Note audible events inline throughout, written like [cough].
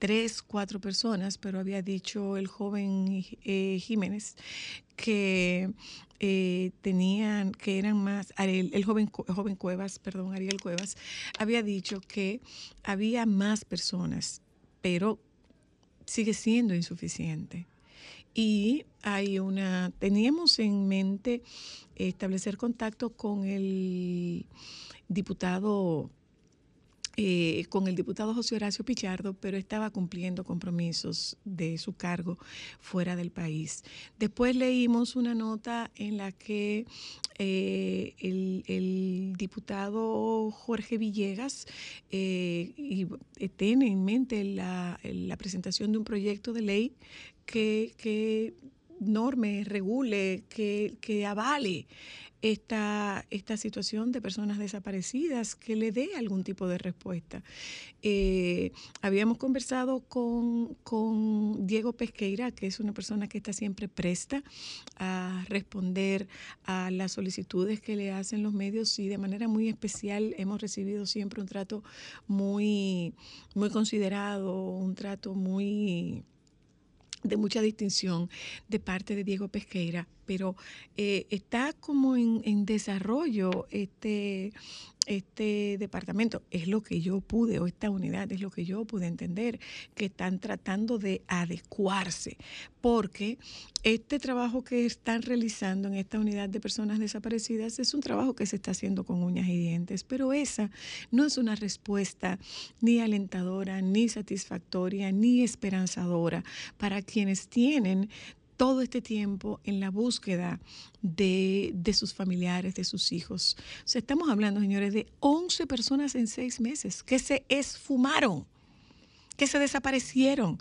tres, cuatro personas, pero había dicho el joven eh, Jiménez que eh, tenían, que eran más, el, joven, joven Cuevas, perdón, Ariel Cuevas, había dicho que había más personas, pero sigue siendo insuficiente. Y hay una, teníamos en mente establecer contacto con el diputado eh, con el diputado José Horacio Pichardo, pero estaba cumpliendo compromisos de su cargo fuera del país. Después leímos una nota en la que eh, el, diputado Jorge Villegas eh, tiene en mente la, presentación de un proyecto de ley que, norme, regule, que avale esta, esta situación de personas desaparecidas, que le dé algún tipo de respuesta. Eh, habíamos conversado con, con, Diego Pesqueira, que es una persona que está siempre presta a responder a las solicitudes que le hacen los medios y de manera muy especial hemos recibido siempre un trato muy, muy considerado, un trato muy de mucha distinción de parte de Diego Pesqueira, pero eh, está como en, en, desarrollo este, este departamento. Es lo que yo pude, o esta unidad es lo que yo pude entender, que están tratando de adecuarse, porque este trabajo que están realizando en esta unidad de personas desaparecidas es un trabajo que se está haciendo con uñas y dientes, pero esa no es una respuesta ni alentadora, ni satisfactoria, ni esperanzadora para quienes tienen todo este tiempo en la búsqueda de, sus familiares, de sus hijos. O sea, estamos hablando, señores, de 11 personas en seis meses que se esfumaron, que se desaparecieron,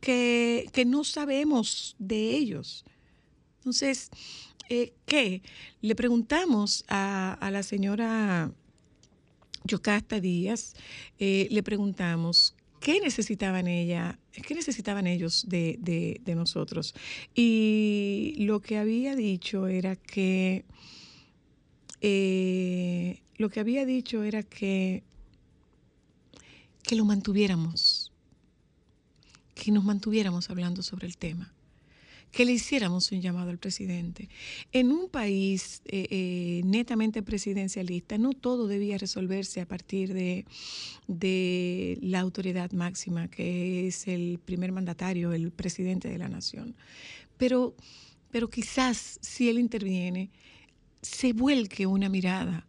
que, no sabemos de ellos. Entonces, eh, ¿qué? Le preguntamos a, la señora Yocasta Díaz, eh, le preguntamos qué necesitaban ella, qué necesitaban ellos de, nosotros. Y lo que había dicho era que eh, lo que había dicho era que, que lo mantuviéramos, que nos mantuviéramos hablando sobre el tema que le hiciéramos un llamado al presidente. En un país eh, eh, netamente presidencialista, no todo debía resolverse a partir de, de la autoridad máxima, que es el primer mandatario, el presidente de la nación. Pero, pero quizás si él interviene, se vuelque una mirada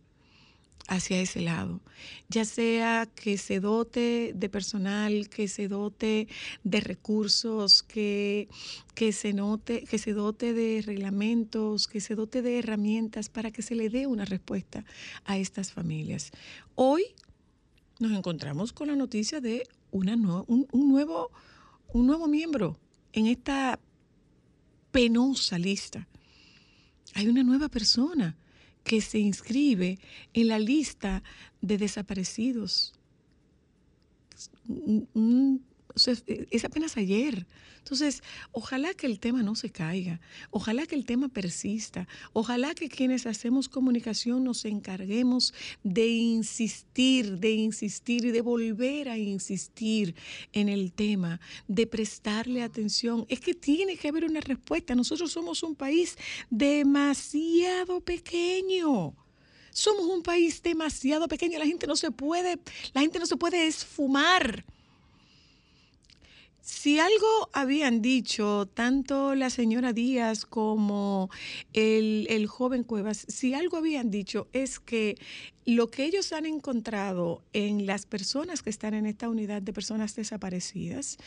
hacia ese lado, ya sea que se dote de personal, que se dote de recursos, que, que, se note, que se dote de reglamentos, que se dote de herramientas para que se le dé una respuesta a estas familias. Hoy nos encontramos con la noticia de una un, nuevo, un nuevo miembro en esta penosa lista. Hay una nueva persona que se inscribe en la lista de desaparecidos. Es apenas ayer. Entonces, ojalá que el tema no se caiga, ojalá que el tema persista, ojalá que quienes hacemos comunicación nos encarguemos de insistir, de insistir y de volver a insistir en el tema, de prestarle atención. Es que tiene que haber una respuesta. Nosotros somos un país demasiado pequeño. Somos un país demasiado pequeño, la gente no se puede, la gente no se puede esfumar si algo habían dicho tanto la señora Díaz como el, joven Cuevas, si algo habían dicho es que lo que ellos han encontrado en las personas que están en esta unidad de personas desaparecidas,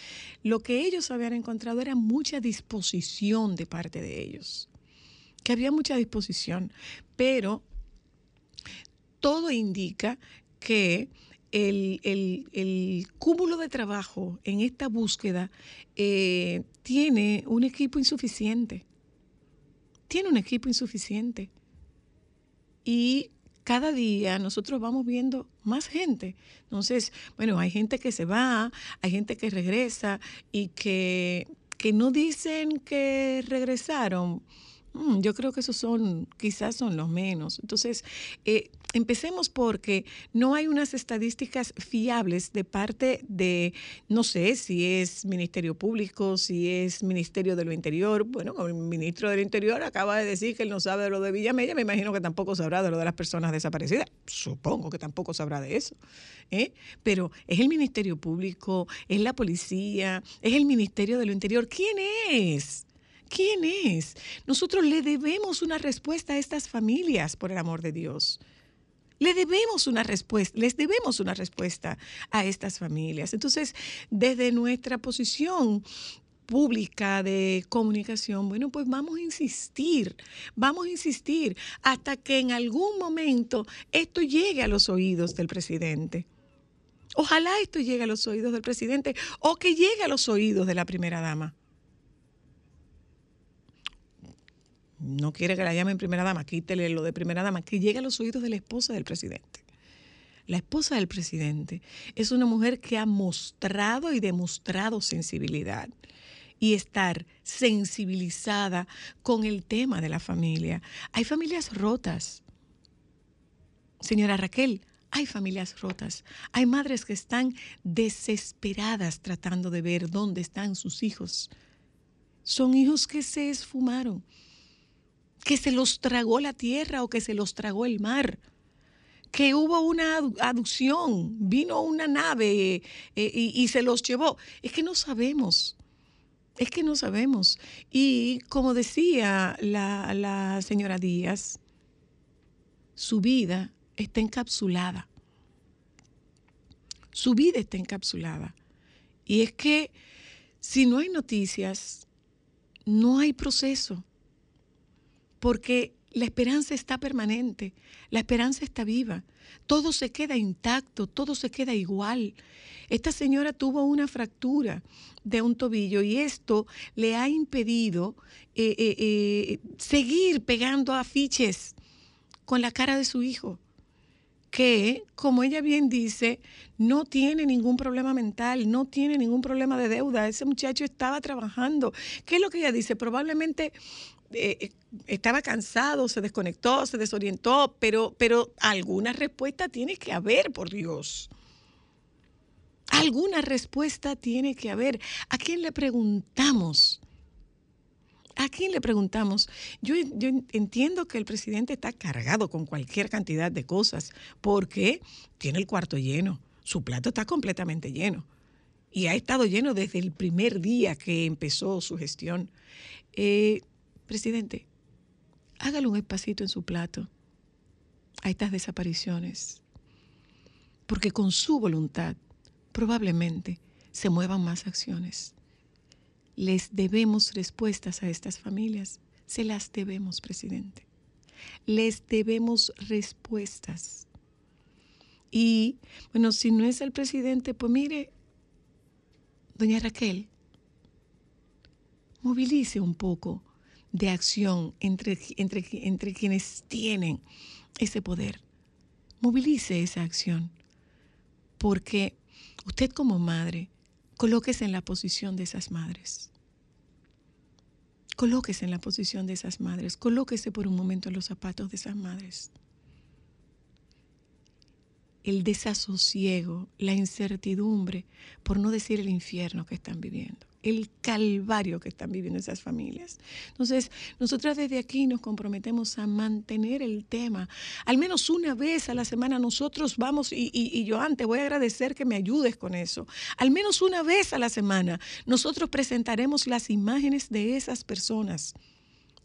lo que ellos habían encontrado era mucha disposición de parte de ellos, que había mucha disposición, pero todo indica que el, cúmulo de trabajo en esta búsqueda eh, tiene un equipo insuficiente. Tiene un equipo insuficiente. Y cada día nosotros vamos viendo más gente. Entonces, bueno, hay gente que se va, hay gente que regresa y que, que no dicen que regresaron Mm, yo creo que esos son, quizás son los menos. Entonces, eh, empecemos porque no hay unas estadísticas fiables de parte de, no sé si es Ministerio Público, si es Ministerio de lo Interior. Bueno, el ministro del Interior acaba de decir que él no sabe de lo de Villamella, me imagino que tampoco sabrá de lo de las personas desaparecidas. Supongo que tampoco sabrá de eso. ¿eh? Pero es el Ministerio Público, es la policía, es el Ministerio de lo Interior. ¿Quién es? ¿Quién es? Nosotros le debemos una respuesta a estas familias, por el amor de Dios. Le debemos una respuesta, les debemos una respuesta a estas familias. Entonces, desde nuestra posición pública de comunicación, bueno, pues vamos a insistir, vamos a insistir hasta que en algún momento esto llegue a los oídos del presidente. Ojalá esto llegue a los oídos del presidente o que llegue a los oídos de la primera dama. No quiere que la llamen primera dama, quítele lo de primera dama, que llegue a los oídos de la esposa del presidente. La esposa del presidente es una mujer que ha mostrado y demostrado sensibilidad y estar sensibilizada con el tema de la familia. Hay familias rotas. Señora Raquel, hay familias rotas. Hay madres que están desesperadas tratando de ver dónde están sus hijos. Son hijos que se esfumaron que se los tragó la tierra o que se los tragó el mar, que hubo una aducción, vino una nave eh, y, se los llevó. Es que no sabemos. Es que no sabemos. Y como decía la, la señora Díaz, su vida está encapsulada. Su vida está encapsulada. Y es que si no hay noticias, no hay proceso porque la esperanza está permanente, la esperanza está viva, todo se queda intacto, todo se queda igual. Esta señora tuvo una fractura de un tobillo y esto le ha impedido eh, eh, eh, seguir pegando afiches con la cara de su hijo que, como ella bien dice, no tiene ningún problema mental, no tiene ningún problema de deuda. Ese muchacho estaba trabajando. ¿Qué es lo que ella dice? Probablemente eh, estaba cansado, se desconectó, se desorientó, pero, pero alguna respuesta tiene que haber, por Dios. Alguna respuesta tiene que haber. ¿A quién le preguntamos? ¿A quién le preguntamos? Yo, yo, entiendo que el presidente está cargado con cualquier cantidad de cosas porque tiene el cuarto lleno, su plato está completamente lleno y ha estado lleno desde el primer día que empezó su gestión. Eh, Presidente, hágale un espacito en su plato a estas desapariciones, porque con su voluntad probablemente se muevan más acciones. Les debemos respuestas a estas familias, se las debemos, presidente. Les debemos respuestas. Y bueno, si no es el presidente, pues mire, doña Raquel, movilice un poco de acción entre, entre, entre quienes tienen ese poder. Movilice esa acción, porque usted como madre, colóquese en la posición de esas madres. Colóquese en la posición de esas madres, colóquese por un momento en los zapatos de esas madres. El desasosiego, la incertidumbre, por no decir el infierno que están viviendo el calvario que están viviendo esas familias. Entonces, nosotras desde aquí nos comprometemos a mantener el tema. Al menos una vez a la semana nosotros vamos, y, yo antes voy a agradecer que me ayudes con eso, al menos una vez a la semana nosotros presentaremos las imágenes de esas personas.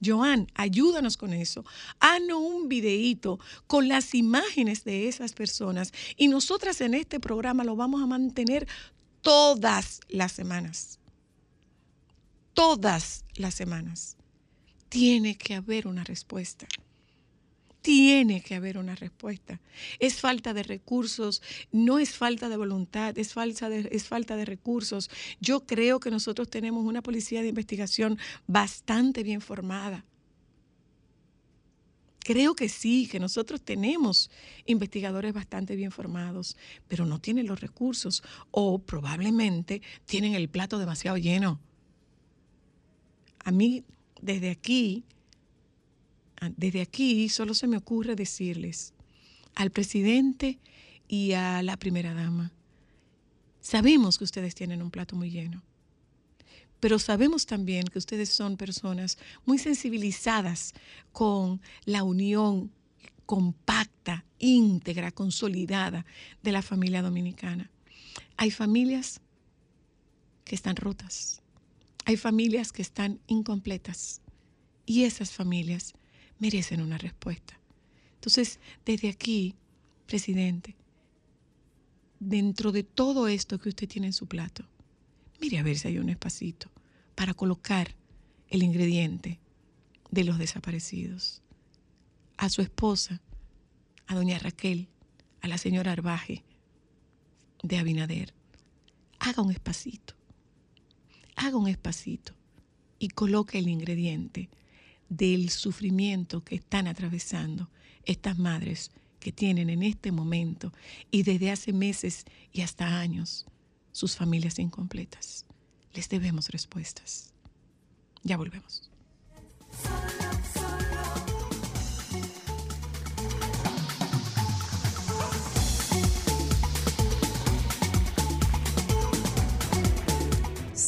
Joan, ayúdanos con eso. Haznos un videíto con las imágenes de esas personas y nosotras en este programa lo vamos a mantener todas las semanas todas las semanas. Tiene que haber una respuesta. Tiene que haber una respuesta. Es falta de recursos, no es falta de voluntad, es falta de, es falta de recursos. Yo creo que nosotros tenemos una policía de investigación bastante bien formada. Creo que sí, que nosotros tenemos investigadores bastante bien formados, pero no tienen los recursos o probablemente tienen el plato demasiado lleno a mí desde aquí desde aquí solo se me ocurre decirles al presidente y a la primera dama, sabemos que ustedes tienen un plato muy lleno, pero sabemos también que ustedes son personas muy sensibilizadas con la unión compacta, íntegra, consolidada de la familia dominicana. Hay familias que están rotas, hay familias que están incompletas y esas familias merecen una respuesta. Entonces, desde aquí, presidente, dentro de todo esto que usted tiene en su plato, mire a ver si hay un espacito para colocar el ingrediente de los desaparecidos. A su esposa, a doña Raquel, a la señora Arbaje de Abinader, haga un espacito, haga un espacito y coloque el ingrediente del sufrimiento que están atravesando estas madres que tienen en este momento y desde hace meses y hasta años sus familias incompletas. Les debemos respuestas. Ya volvemos.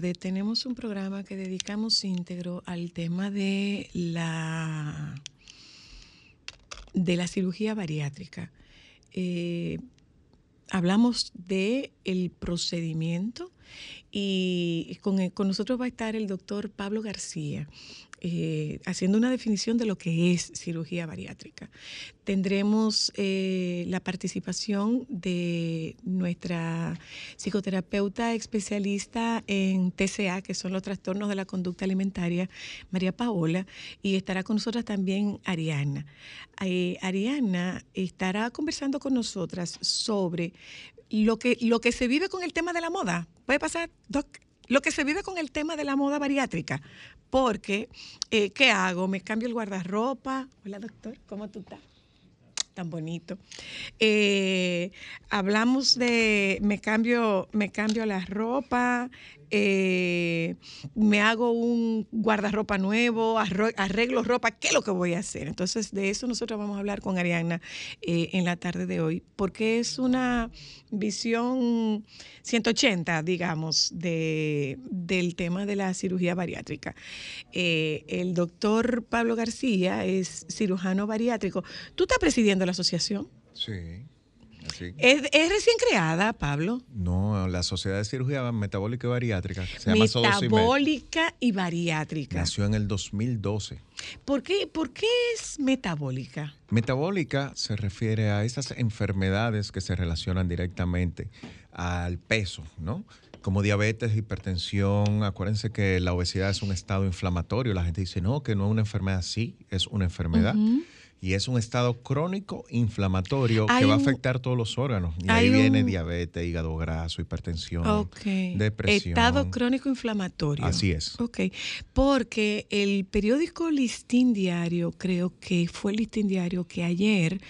Tenemos un programa que dedicamos íntegro al tema de la, de la cirugía bariátrica. Eh, hablamos de procedimiento y con, con, nosotros va a estar el doctor Pablo García. Eh, haciendo una definición de lo que es cirugía bariátrica. Tendremos eh, la participación de nuestra psicoterapeuta especialista en TCA, que son los trastornos de la conducta alimentaria, María Paola, y estará con nosotras también Ariana. Eh, Ariana estará conversando con nosotras sobre lo que, lo que se vive con el tema de la moda. ¿Puede pasar, Doc? Lo que se vive con el tema de la moda bariátrica porque, eh, ¿qué hago? ¿Me cambio el guardarropa? Hola, doctor, ¿cómo tú estás? Tan bonito. Eh, hablamos de, me cambio, me cambio la ropa, eh, me hago un guardarropa nuevo, arreglo ropa, ¿qué es lo que voy a hacer? Entonces, de eso nosotros vamos a hablar con Ariana eh, en la tarde de hoy, porque es una visión 180, digamos, de, del tema de la cirugía bariátrica. Eh, el doctor Pablo García es cirujano bariátrico. ¿Tú estás presidiendo la asociación? Sí. ¿Es, recién creada, Pablo? No, la Sociedad de Cirugía Metabólica y Bariátrica. Se metabólica y bariátrica. Nació en el 2012. ¿Por qué, ¿Por qué es metabólica? Metabólica se refiere a esas enfermedades que se relacionan directamente al peso, ¿no? Como diabetes, hipertensión. Acuérdense que la obesidad es un estado inflamatorio. La gente dice, no, que no es una enfermedad. Sí, es una enfermedad y es un estado crónico inflamatorio que va a afectar todos los órganos. Y ahí viene diabetes, hígado graso, hipertensión, depresión. Estado crónico inflamatorio. Así es. Ok, porque el periódico Listín Diario, creo que fue el Listín Diario que ayer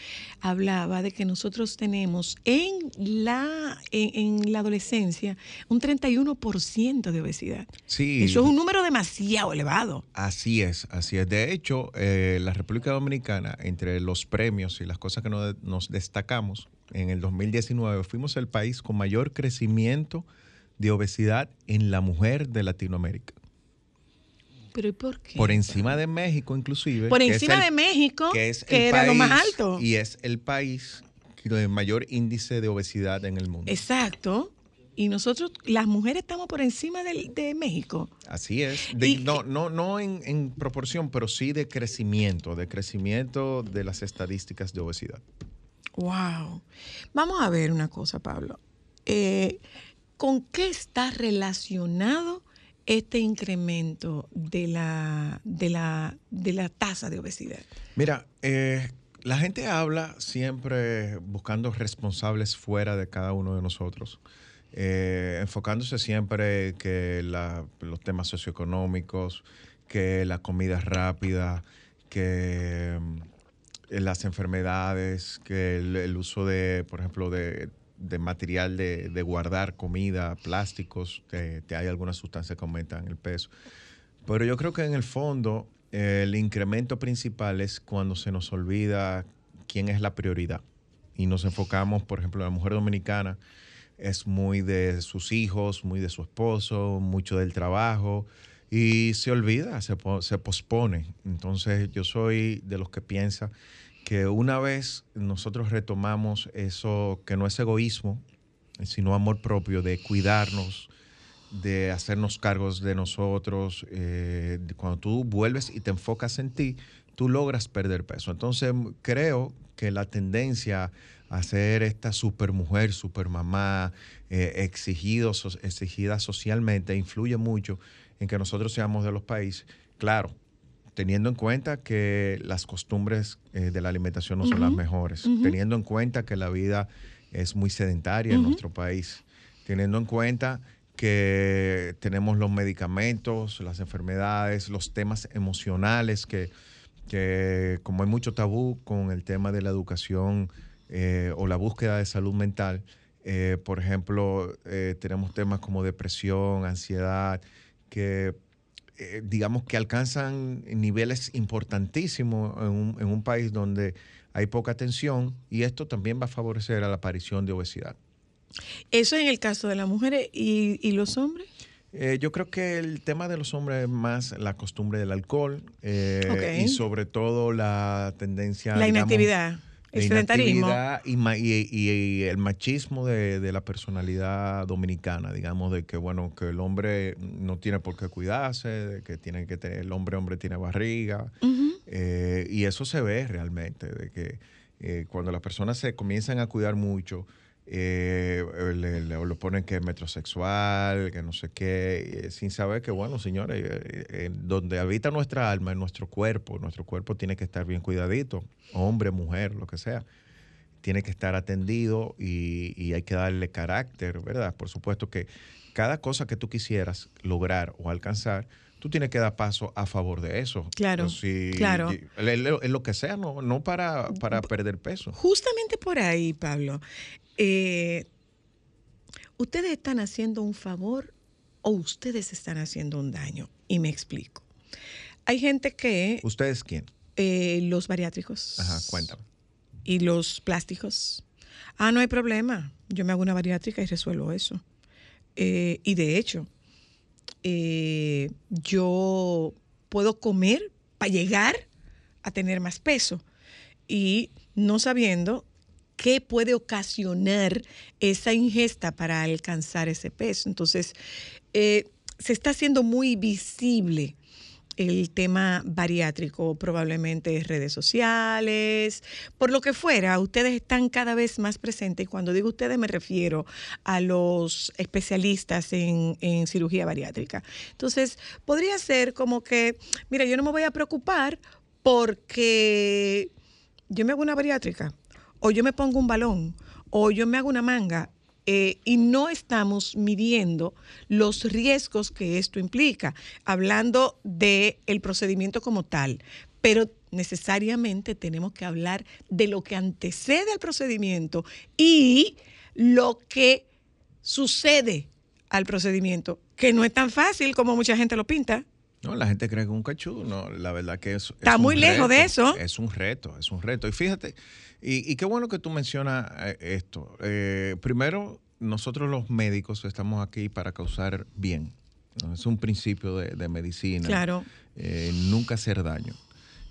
hablaba de que nosotros tenemos en la, en, la adolescencia un 31% de obesidad. Sí. Eso es un número demasiado elevado. Así es, así es. De hecho, eh, la República Dominicana entre los premios y las cosas que nos, destacamos, en el 2019 fuimos el país con mayor crecimiento de obesidad en la mujer de Latinoamérica. ¿Pero y por qué? Por encima de México, inclusive. Por encima de México, que, es era lo más alto. Y es el país de mayor índice de obesidad en el mundo. Exacto. Y nosotros, las mujeres, estamos por encima de, de México. Así es. no no, no en, en, proporción, pero sí de crecimiento, de crecimiento de las estadísticas de obesidad. Wow. Vamos a ver una cosa, Pablo. Eh, ¿Con qué está relacionado este incremento de la, de la, de la tasa de obesidad? Mira, eh, la gente habla siempre buscando responsables fuera de cada uno de nosotros. Eh, enfocándose siempre que los temas socioeconómicos, que la comida rápida, que mm, las enfermedades, que el, uso de, por ejemplo, de, material de, guardar comida, plásticos, que, hay algunas sustancias que aumentan el peso. Pero yo creo que en el fondo el incremento principal es cuando se nos olvida quién es la prioridad y nos enfocamos, por ejemplo, en la mujer dominicana es muy de sus hijos, muy de su esposo, mucho del trabajo y se olvida, se, se pospone. Entonces yo soy de los que piensa que una vez nosotros retomamos eso que no es egoísmo, sino amor propio, de cuidarnos, de hacernos cargos de nosotros, eh, cuando tú vuelves y te enfocas en ti, tú logras perder peso. Entonces creo que la tendencia a ser esta supermujer, supermamá, eh, exigido, exigida socialmente, influye mucho en que nosotros seamos de los países, claro, teniendo en cuenta que las costumbres eh, de la alimentación no son las mejores, teniendo en cuenta que la vida es muy sedentaria en nuestro país, teniendo en cuenta que tenemos los medicamentos, las enfermedades, los temas emocionales que que como hay mucho tabú con el tema de la educación eh, o la búsqueda de salud mental, eh, por ejemplo, eh, tenemos temas como depresión, ansiedad, que digamos que alcanzan niveles importantísimos en un, en un, país donde hay poca atención y esto también va a favorecer a la aparición de obesidad. Eso en el caso de las mujeres y, y los hombres. Eh, yo creo que el tema de los hombres es más la costumbre del alcohol eh, y sobre todo la tendencia... La inactividad. Sedentarismo. Y, el machismo de, la personalidad dominicana, digamos, de que, bueno, que el hombre no tiene por qué cuidarse, de que tiene que tener, el hombre, hombre tiene barriga. Eh, y eso se ve realmente, de que cuando las personas se comienzan a cuidar mucho, eh, le, lo ponen que es metrosexual, que no sé qué, sin saber que, bueno, señores, eh, donde habita nuestra alma, en nuestro cuerpo, nuestro cuerpo tiene que estar bien cuidadito, hombre, mujer, lo que sea, tiene que estar atendido y, y hay que darle carácter, ¿verdad? Por supuesto que cada cosa que tú quisieras lograr o alcanzar, tú tienes que dar paso a favor de eso. Claro. claro. En lo que sea, no, no para, para perder peso. Justamente por ahí, Pablo. Eh, ustedes están haciendo un favor o ustedes están haciendo un daño. Y me explico. Hay gente que... ¿Ustedes quién? Eh, los bariátricos. Ajá, cuéntame. Y los plásticos. Ah, no hay problema. Yo me hago una bariátrica y resuelvo eso. Eh, y de hecho, yo puedo comer para llegar a tener más peso y no sabiendo qué puede ocasionar esa ingesta para alcanzar ese peso. Entonces, eh, se está haciendo muy visible el tema bariátrico, probablemente redes sociales, por lo que fuera, ustedes están cada vez más presentes y cuando digo ustedes me refiero a los especialistas en, en, cirugía bariátrica. Entonces, podría ser como que, mira, yo no me voy a preocupar porque yo me hago una bariátrica, o yo me pongo un balón, o yo me hago una manga, eh, y no estamos midiendo los riesgos que esto implica, hablando del el procedimiento como tal, pero necesariamente tenemos que hablar de lo que antecede al procedimiento y lo que sucede al procedimiento, que no es tan fácil como mucha gente lo pinta. No, la gente cree que es un cachú, no, la verdad que es... Está muy lejos de eso. Es un reto, es un reto. Y fíjate, y, qué bueno que tú mencionas eh, esto. Eh, primero, nosotros los médicos estamos aquí para causar bien. Es un principio de, medicina. Claro. Eh, nunca hacer daño.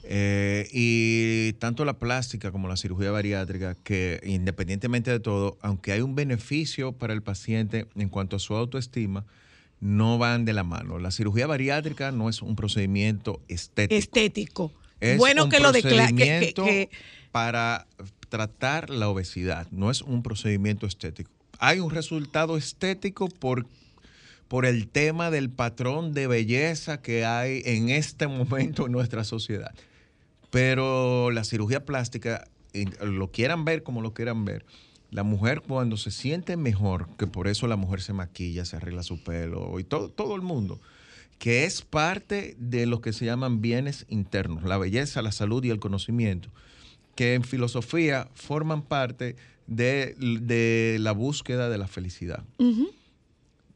Eh, y tanto la plástica como la cirugía bariátrica, que independientemente de todo, aunque hay un beneficio para el paciente en cuanto a su autoestima, no van de la mano. La cirugía bariátrica no es un procedimiento estético. Estético. Es bueno un que lo declare. para tratar la obesidad, no es un procedimiento estético. Hay un resultado estético por, por el tema del patrón de belleza que hay en este momento en nuestra sociedad. Pero la cirugía plástica, lo quieran ver como lo quieran ver, la mujer cuando se siente mejor, que por eso la mujer se maquilla, se arregla su pelo, y todo, todo el mundo, que es parte de lo que se llaman bienes internos, la belleza, la salud y el conocimiento, que en filosofía forman parte de, de la búsqueda de la felicidad.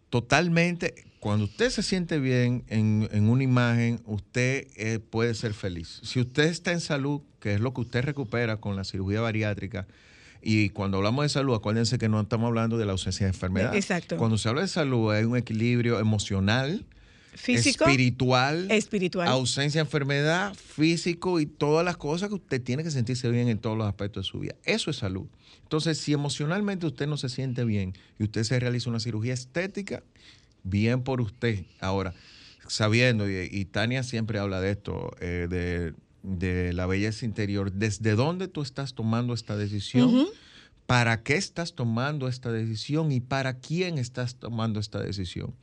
Totalmente, cuando usted se siente bien en, en una imagen, usted eh, puede ser feliz. Si usted está en salud, que es lo que usted recupera con la cirugía bariátrica, y cuando hablamos de salud, acuérdense que no estamos hablando de la ausencia de enfermedad. Exacto. Cuando se habla de salud, hay un equilibrio emocional, Físico, espiritual, espiritual. ausencia de enfermedad, físico y todas las cosas que usted tiene que sentirse bien en todos los aspectos de su vida. Eso es salud. Entonces, si emocionalmente usted no se siente bien y usted se realiza una cirugía estética, bien por usted. Ahora, sabiendo, y, y Tania siempre habla de esto, eh, de, de la belleza interior, ¿desde dónde tú estás tomando esta decisión? ¿Para qué estás tomando esta decisión y para quién estás tomando esta decisión?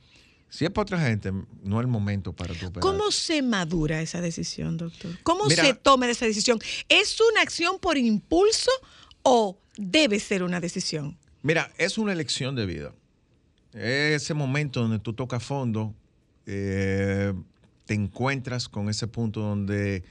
Si es para otra gente, no es el momento para tu operar. ¿Cómo se madura esa decisión, doctor? ¿Cómo Mira- se toma esa decisión? ¿Es una acción por impulso o debe ser una decisión? Mira, es una elección de vida. Ese momento donde tú tocas fondo, eh, te encuentras con ese punto donde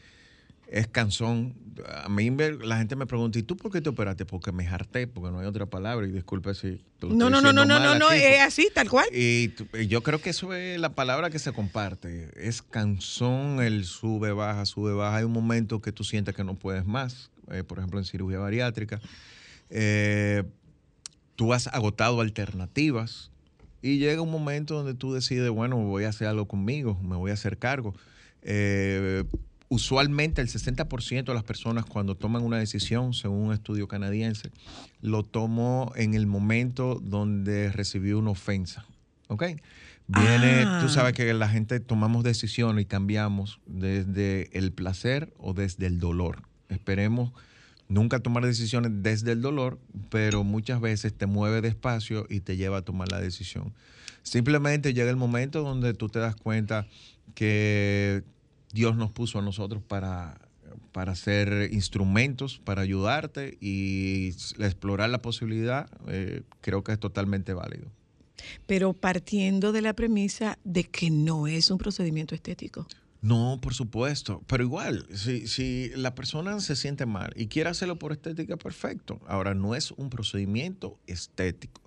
es cansón. A mí la gente me pregunta, ¿y tú por qué te operaste? Porque me harté, porque no hay otra palabra. Y disculpe si te lo No, no, no, no, no, no, no, es así, tal cual. Y yo creo que eso es la palabra que se comparte. Es cansón, el sube, baja, sube, baja. Hay un momento que tú sientes que no puedes más. eh, por ejemplo, en cirugía bariátrica. Eh, tú has agotado alternativas y llega un momento donde tú decides, bueno, voy a hacer algo conmigo, me voy a hacer cargo. Eh, usualmente el 60% de las personas cuando toman una decisión, según un estudio canadiense, lo tomó en el momento donde recibió una ofensa. ¿Ok? Viene, Ah. tú sabes que la gente tomamos decisiones y cambiamos desde el placer o desde el dolor. Esperemos nunca tomar decisiones desde el dolor, pero muchas veces te mueve despacio y te lleva a tomar la decisión. Simplemente llega el momento donde tú te das cuenta que Dios nos puso a nosotros para, para ser instrumentos, para ayudarte y explorar la posibilidad, eh, creo que es totalmente válido. Pero partiendo de la premisa de que no es un procedimiento estético. No, por supuesto, pero igual, si, si la persona se siente mal y quiere hacerlo por estética, perfecto. Ahora, no es un procedimiento estético.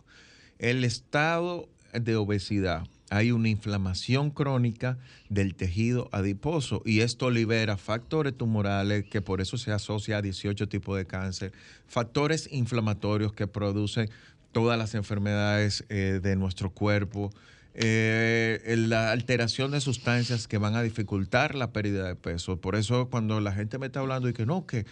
El estado de obesidad, hay una inflamación crónica del tejido adiposo y esto libera factores tumorales que por eso se asocia a 18 tipos de cáncer, factores inflamatorios que producen todas las enfermedades eh, de nuestro cuerpo, eh, la alteración de sustancias que van a dificultar la pérdida de peso. Por eso cuando la gente me está hablando y que no, que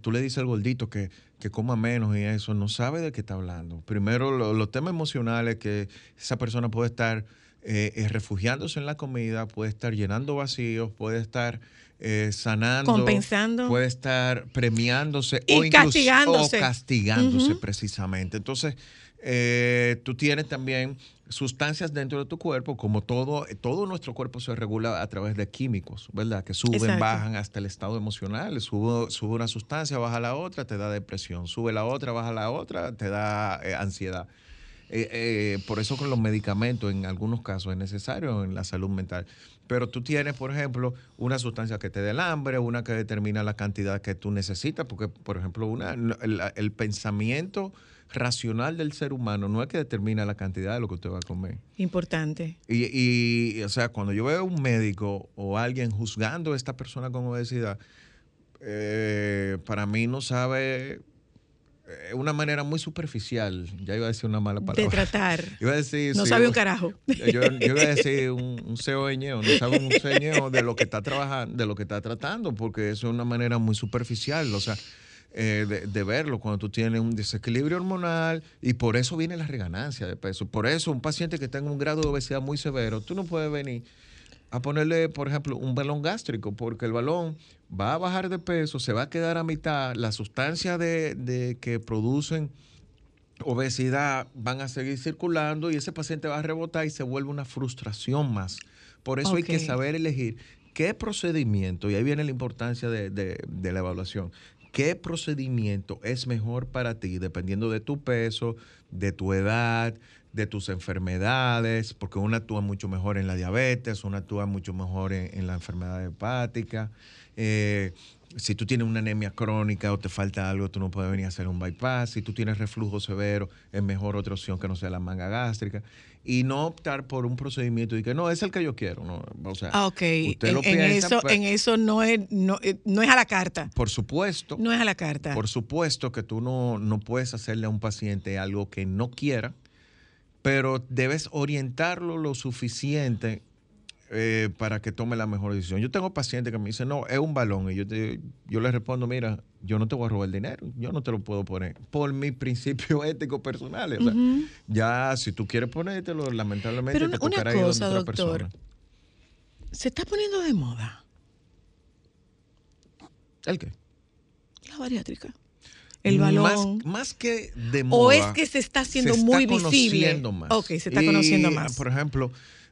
tú le dices al gordito que, que coma menos y eso, no sabe de qué está hablando. Primero, lo- los temas emocionales que esa persona puede estar eh, eh, refugiándose en la comida, puede estar llenando vacíos, puede estar eh, sanando, Compensando. puede estar premiándose Y o incluso castigándose. o castigándose Ujú. precisamente. Entonces, eh, tú tienes también sustancias dentro de tu cuerpo, como todo, todo nuestro cuerpo se regula a través de químicos, ¿verdad? Que suben, Exacto. bajan hasta el estado emocional. Sube, sube una sustancia, baja la otra, te da depresión. Sube la otra, baja la otra, te da eh, ansiedad. Eh, eh, por eso con los medicamentos en algunos casos es necesario en la salud mental. Pero tú tienes, por ejemplo, una sustancia que te dé el hambre, una que determina la cantidad que tú necesitas, porque, por ejemplo, una, el, el pensamiento racional del ser humano no es que determina la cantidad de lo que usted va a comer. Importante. Y, y, o sea, cuando yo veo a un médico o alguien juzgando a esta persona con obesidad, eh, para mí no sabe una manera muy superficial, ya iba a decir una mala palabra. De tratar. [laughs] Iba a decir, no sí, sabe un carajo. [laughs] Yo, yo iba a decir un, un ceoñeo, no sabe un ceoñeo de lo que está trabajando, de lo que está tratando, porque eso es una manera muy superficial, o sea, eh, de, de verlo cuando tú tienes un desequilibrio hormonal y por eso viene la reganancia de peso. Por eso un paciente que tenga un grado de obesidad muy severo, tú no puedes venir a ponerle, por ejemplo, un balón gástrico, porque el balón va a bajar de peso, se va a quedar a mitad, las sustancias de, de que producen obesidad van a seguir circulando y ese paciente va a rebotar y se vuelve una frustración más. Por eso hay que saber elegir qué procedimiento, y ahí viene la importancia de, de- de la evaluación, qué procedimiento es mejor para ti, dependiendo de tu peso, de tu edad, de tus enfermedades, porque una actúa mucho mejor en la diabetes, una actúa mucho mejor en, en la enfermedad hepática. Eh, si tú tienes una anemia crónica o te falta algo, tú no puedes venir a hacer un bypass. Si tú tienes reflujo severo, es mejor otra opción que no sea la manga gástrica. Y no optar por un procedimiento y que no, es el que yo quiero. No, o sea, Ah, ok. usted En, lo en piensa, eso, en eso no es, no, eh, no es a la carta. por supuesto. No es a la carta. Por supuesto que tú no, no puedes hacerle a un paciente algo que no quiera, pero debes orientarlo lo suficiente eh, para que tome la mejor decisión. Yo tengo pacientes que me dicen, no, es un balón. Y yo, te- yo les respondo, mira, yo no te voy a robar el dinero, yo no te lo puedo poner por mis principios [laughs] éticos personales. O sea. Ya, si tú quieres ponértelo, lamentablemente Pero te una- tocará ir donde cosa, otra doctor. persona. Se está poniendo de moda ¿El qué? la bariátrica. El balón. Más, más que de moda. o es que se está haciendo se está muy visible. más. Ok, se está Y, conociendo más. Por ejemplo,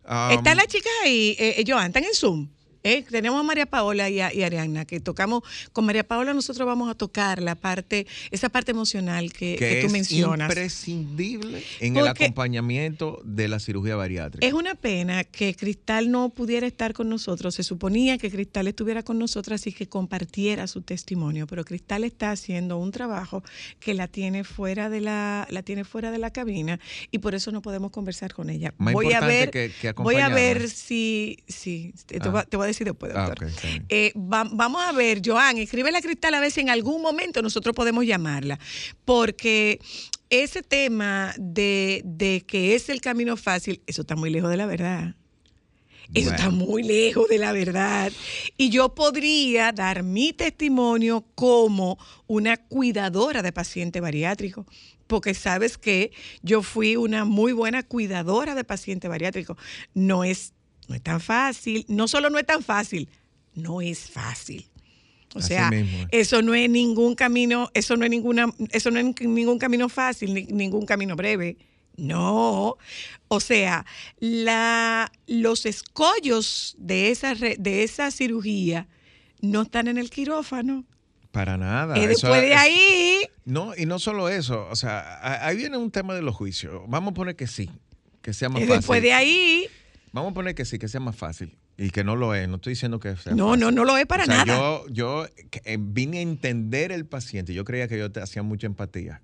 um, Están las chicas ahí, eh, eh, Joan, están en Zoom. ¿Eh? Tenemos a María Paola y, a, y Ariana, que tocamos. Con María Paola nosotros vamos a tocar la parte, esa parte emocional que, que que tú es mencionas. imprescindible en el acompañamiento de la cirugía bariátrica. Es una pena que Cristal no pudiera estar con nosotros. Se suponía que Cristal estuviera con nosotras y que compartiera su testimonio, pero Cristal está haciendo un trabajo que la tiene fuera de la, la tiene fuera de la cabina y por eso no podemos conversar con ella. Más voy a ver, que- voy a ver si, si te, Ah. te voy a decir después, Ah, doctor. bien. Eh, va- vamos a ver, Joan, escríbele a Cristal a ver si en algún momento nosotros podemos llamarla, porque ese tema de, de que es el camino fácil, eso está muy lejos de la verdad. Eso Bueno. está muy lejos de la verdad. Y yo podría dar mi testimonio como una cuidadora de paciente bariátrico. Porque sabes que yo fui una muy buena cuidadora de paciente bariátrico. No es, no es tan fácil. No solo no es tan fácil, no es fácil. O Así sea, mismo eso no es ningún camino, eso no es ninguna, eso no es ningún camino fácil, ni ningún camino breve. No, o sea, la, los escollos de esa, re- de esa cirugía no están en el quirófano. Para nada. y después de ahí, No, y no solo eso. O sea, ahí viene un tema de los juicios. Vamos a poner que sí, que sea más y fácil. después de ahí, Vamos a poner que sí, que sea más fácil. Y que no lo es. No estoy diciendo que sea no, fácil. no, no lo es para O sea, nada. Yo, yo eh, vine a entender el paciente. Yo creía que yo te hacía mucha empatía.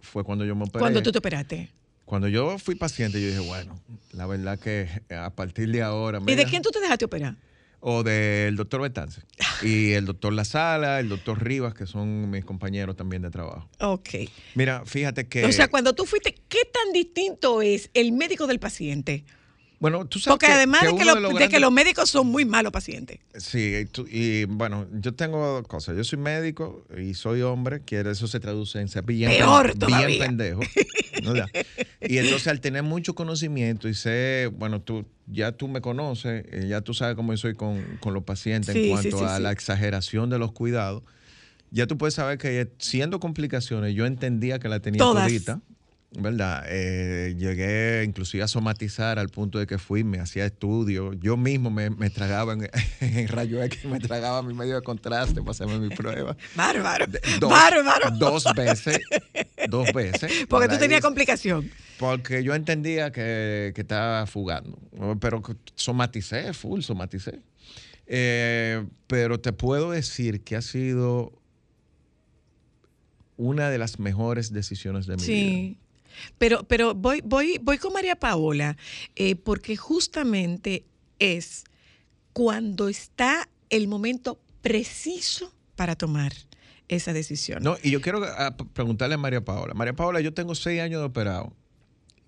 Fue cuando yo me operé. Cuando tú te operaste. Cuando yo fui paciente, yo dije, bueno, la verdad que a partir de ahora... ¿Y de mira, quién tú te dejaste operar? O del doctor Betance. [laughs] Y el doctor La Sala, el doctor Rivas, que son mis compañeros también de trabajo. Ok. Mira, fíjate que... o sea, cuando tú fuiste, ¿qué tan distinto es el médico del paciente? Bueno, tú sabes Porque que- además de, que lo- de los de que los médicos son muy malos pacientes. Sí, y, tú- y, bueno, yo tengo dos cosas. Yo soy médico y soy hombre, que eso se traduce en ser bien, Peor bien pendejo. [laughs] ¿no? Y entonces al tener mucho conocimiento y sé, bueno, tú ya tú me conoces, eh, ya tú sabes cómo yo soy con, con los pacientes Sí, en cuanto sí, a la exageración de los cuidados. Ya tú puedes saber que siendo complicaciones, yo entendía que la tenía Todas. todita. ¿Verdad? Eh, llegué inclusive a somatizar al punto de que fui, me hacía estudios. Yo mismo me, me tragaba en, [laughs] en rayo X, me tragaba mi medio de contraste para hacerme mi prueba. Bárbaro. Dos, Bárbaro. dos veces. Dos veces. [laughs] Porque tú tenías complicación. Porque yo entendía que, que estaba fugando. Pero somaticé, full, somaticé. Eh, pero te puedo decir que ha sido una de las mejores decisiones de mi vida. Pero, pero voy, voy, voy con María Paola, eh, porque justamente es cuando está el momento preciso para tomar esa decisión. No, y yo quiero ah, preguntarle a María Paola. María Paola, yo tengo seis años de operado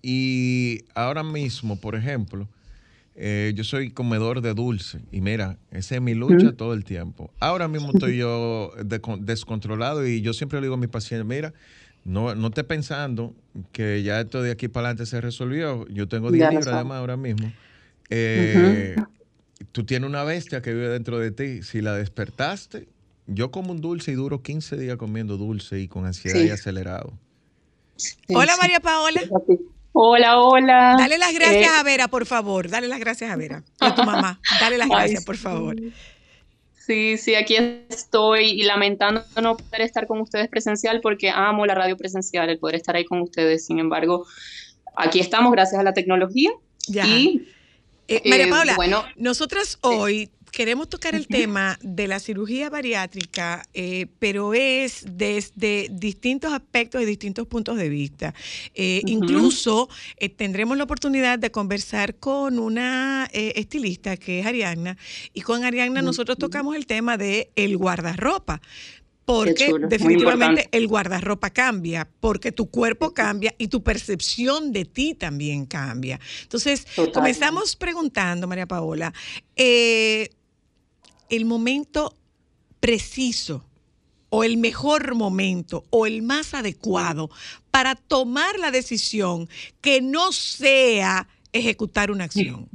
y ahora mismo, por ejemplo, eh, yo soy comedor de dulce y mira, esa es mi lucha todo el tiempo. Ahora mismo estoy yo descontrolado y yo siempre le digo a mis pacientes, mira, no, no esté pensando que ya esto de aquí para adelante se resolvió. Yo tengo 10 libras además ahora mismo. Eh, tú tienes una bestia que vive dentro de ti. Si la despertaste, yo como un dulce y duro 15 días comiendo dulce y con ansiedad y acelerado. Hola María Paola. Hola, hola. Dale las gracias eh, a Vera, por favor. Dale las gracias a Vera. A tu mamá. Dale las gracias, por favor. Sí, sí, aquí estoy y lamentando no poder estar con ustedes presencial porque amo la radio presencial, el poder estar ahí con ustedes. Sin embargo, aquí estamos gracias a la tecnología. Ya. Y, eh, María eh, Paula, bueno, nosotras hoy queremos tocar el tema de la cirugía bariátrica, eh, pero es desde distintos aspectos y distintos puntos de vista. Eh, incluso eh, tendremos la oportunidad de conversar con una estilista que es Arianna, y con Arianna nosotros tocamos el tema de el guardarropa porque definitivamente el guardarropa cambia, porque tu cuerpo cambia y tu percepción de ti también cambia. Entonces, comenzamos preguntando, María Paola, eh, el momento preciso o el mejor momento o el más adecuado para tomar la decisión que no sea ejecutar una acción.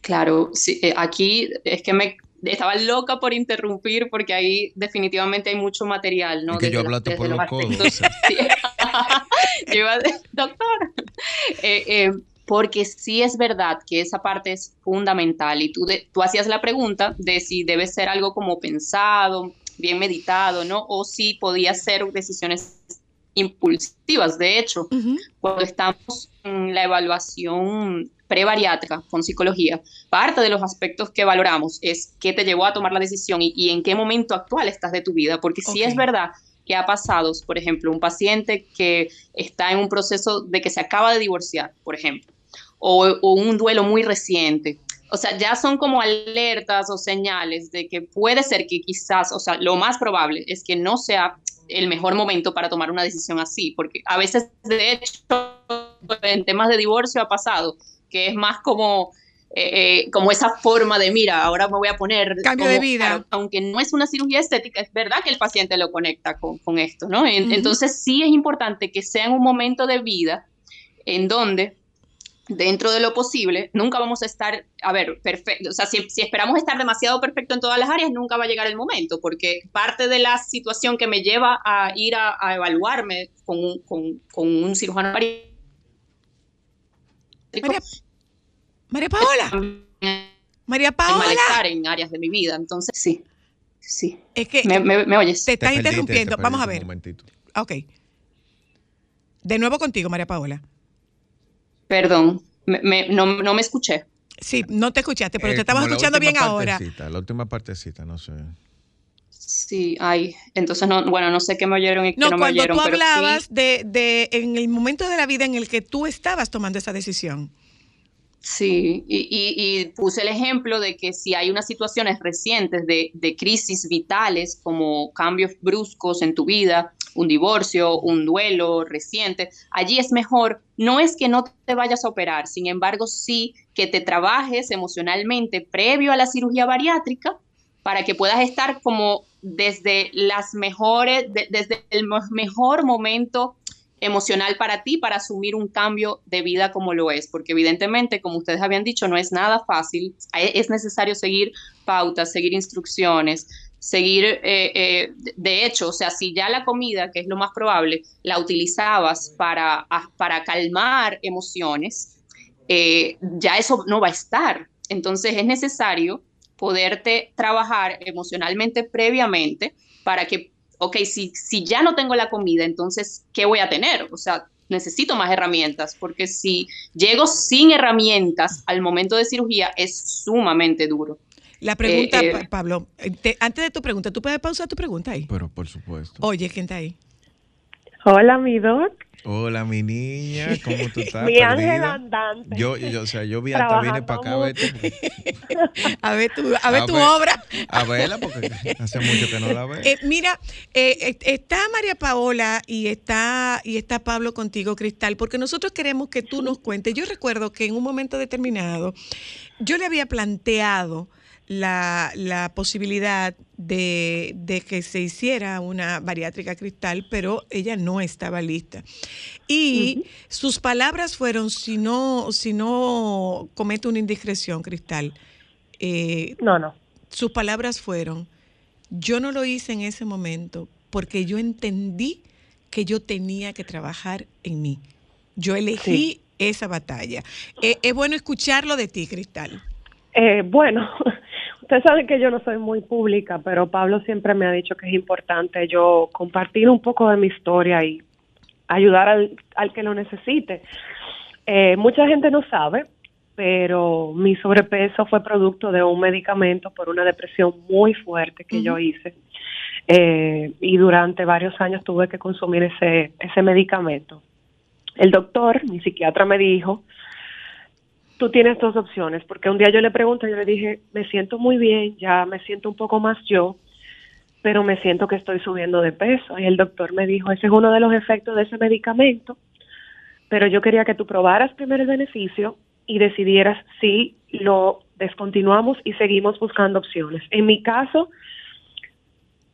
Claro, sí, eh, aquí es que me estaba loca por interrumpir porque ahí definitivamente hay mucho material, ¿no? que yo hablaste por los, codos. [laughs] [laughs] yo iba de, doctor. [laughs] Eh, eh, porque sí es verdad que esa parte es fundamental y tú, tú hacías la pregunta de si debe ser algo como pensado, bien meditado, ¿no? O si podía ser decisiones impulsivas. De hecho, cuando estamos en la evaluación prevariátrica con psicología, parte de los aspectos que valoramos es qué te llevó a tomar la decisión y, en qué momento actual estás de tu vida, porque si es verdad que ha pasado, por ejemplo, un paciente que está en un proceso de que se acaba de divorciar, por ejemplo, o, un duelo muy reciente. O sea, ya son como alertas o señales de que puede ser que quizás, o sea, lo más probable es que no sea el mejor momento para tomar una decisión así, porque a veces, de hecho, en temas de divorcio ha pasado, que es más como, eh, eh, como esa forma de, mira, ahora me voy a poner... Cambio de vida. Aunque no es una cirugía estética, es verdad que el paciente lo conecta con, con esto, ¿no? Entonces sí es importante que sea en un momento de vida en donde dentro de lo posible, nunca vamos a estar, a ver, perfecto, o sea, si, esperamos estar demasiado perfecto en todas las áreas, nunca va a llegar el momento, porque parte de la situación que me lleva a ir a, evaluarme con un, con, un cirujano María, María Paola. María Paola. malestar en áreas de mi vida, entonces sí, sí. Es que me, oyes. Te estás interrumpiendo, vamos a ver. Ok. De nuevo contigo, María Paola. Perdón, no, me escuché. Sí, no te escuchaste, pero te estamos escuchando bien ahora. La última partecita, no sé. Sí, ay, entonces no, bueno, no sé qué me oyeron y qué no, me oyeron. No, cuando tú hablabas de, de, en el momento de la vida en el que tú estabas tomando esa decisión. Sí, y, puse el ejemplo de que si hay unas situaciones recientes de, de crisis vitales, como cambios bruscos en tu vida, un divorcio, un duelo reciente, allí es mejor, no es que no te vayas a operar, sin embargo sí que te trabajes emocionalmente previo a la cirugía bariátrica para que puedas estar como desde las mejores, desde el mejor momento emocional para ti para asumir un cambio de vida como lo es, porque evidentemente, como ustedes habían dicho, no es nada fácil, es necesario seguir pautas, seguir instrucciones, seguir, eh, eh, de hecho, o sea, si ya la comida, que es lo más probable, la utilizabas para, para calmar emociones, eh, ya eso no va a estar. Entonces es necesario poderte trabajar emocionalmente previamente para que, ok, si, si ya no tengo la comida, entonces, ¿qué voy a tener? O sea, necesito más herramientas, porque si llego sin herramientas al momento de cirugía es sumamente duro. La pregunta, eh, eh, Pablo, antes de tu pregunta, ¿tú puedes pausar tu pregunta ahí? Pero por supuesto. Oye, ¿quién está ahí? Hola, mi doc. Hola, mi niña, ¿cómo tú estás? mi ángel andante. Yo, yo, o sea, yo vi hasta vine para acá a ver, [laughs] a ver tu, a ver tu obra. A verla, porque hace mucho que no la veo. Eh, mira, eh, está María Paola y está, y está Pablo contigo, Cristal, porque nosotros queremos que tú nos cuentes. Yo recuerdo que en un momento determinado yo le había planteado la, la posibilidad de, de, que se hiciera una bariátrica cristal, pero ella no estaba lista. Y sus palabras fueron, si no, si no comete una indiscreción, cristal. Eh, no, no. Sus palabras fueron, yo no lo hice en ese momento porque yo entendí que yo tenía que trabajar en mí. Yo elegí esa batalla. Eh, es bueno escucharlo de ti, Cristal. Eh, bueno, [laughs] Ustedes saben que yo no soy muy pública, pero Pablo siempre me ha dicho que es importante yo compartir un poco de mi historia y ayudar al, que lo necesite. Eh, mucha gente no sabe, pero mi sobrepeso fue producto de un medicamento por una depresión muy fuerte que yo hice. Eh, y durante varios años tuve que consumir ese, ese medicamento. El doctor, mi psiquiatra, me dijo tú tienes dos opciones, porque un día yo le pregunté, yo le dije, me siento muy bien, ya me siento un poco más yo, pero me siento que estoy subiendo de peso. Y el doctor me dijo, ese es uno de los efectos de ese medicamento, pero yo quería que tú probaras primero el beneficio y decidieras si lo descontinuamos y seguimos buscando opciones. En mi caso,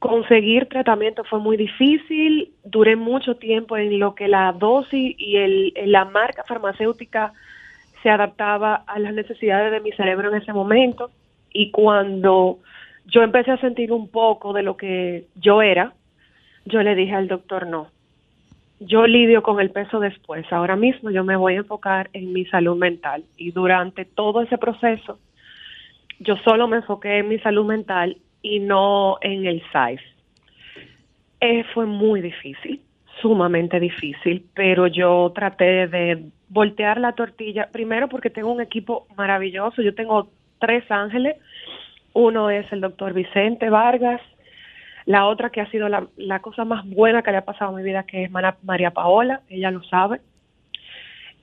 conseguir tratamiento fue muy difícil, duré mucho tiempo en lo que la dosis y el, la marca farmacéutica se adaptaba a las necesidades de mi cerebro en ese momento y cuando yo empecé a sentir un poco de lo que yo era, yo le dije al doctor no. Yo lidio con el peso después. Ahora mismo yo me voy a enfocar en mi salud mental y durante todo ese proceso yo solo me enfoqué en mi salud mental y no en el size. Eh, fue muy difícil, sumamente difícil, pero yo traté de voltear la tortilla, primero porque tengo un equipo maravilloso, yo tengo tres ángeles, uno es el doctor Vicente Vargas, la otra que ha sido la, la cosa más buena que le ha pasado a mi vida, que es María Paola, ella lo sabe,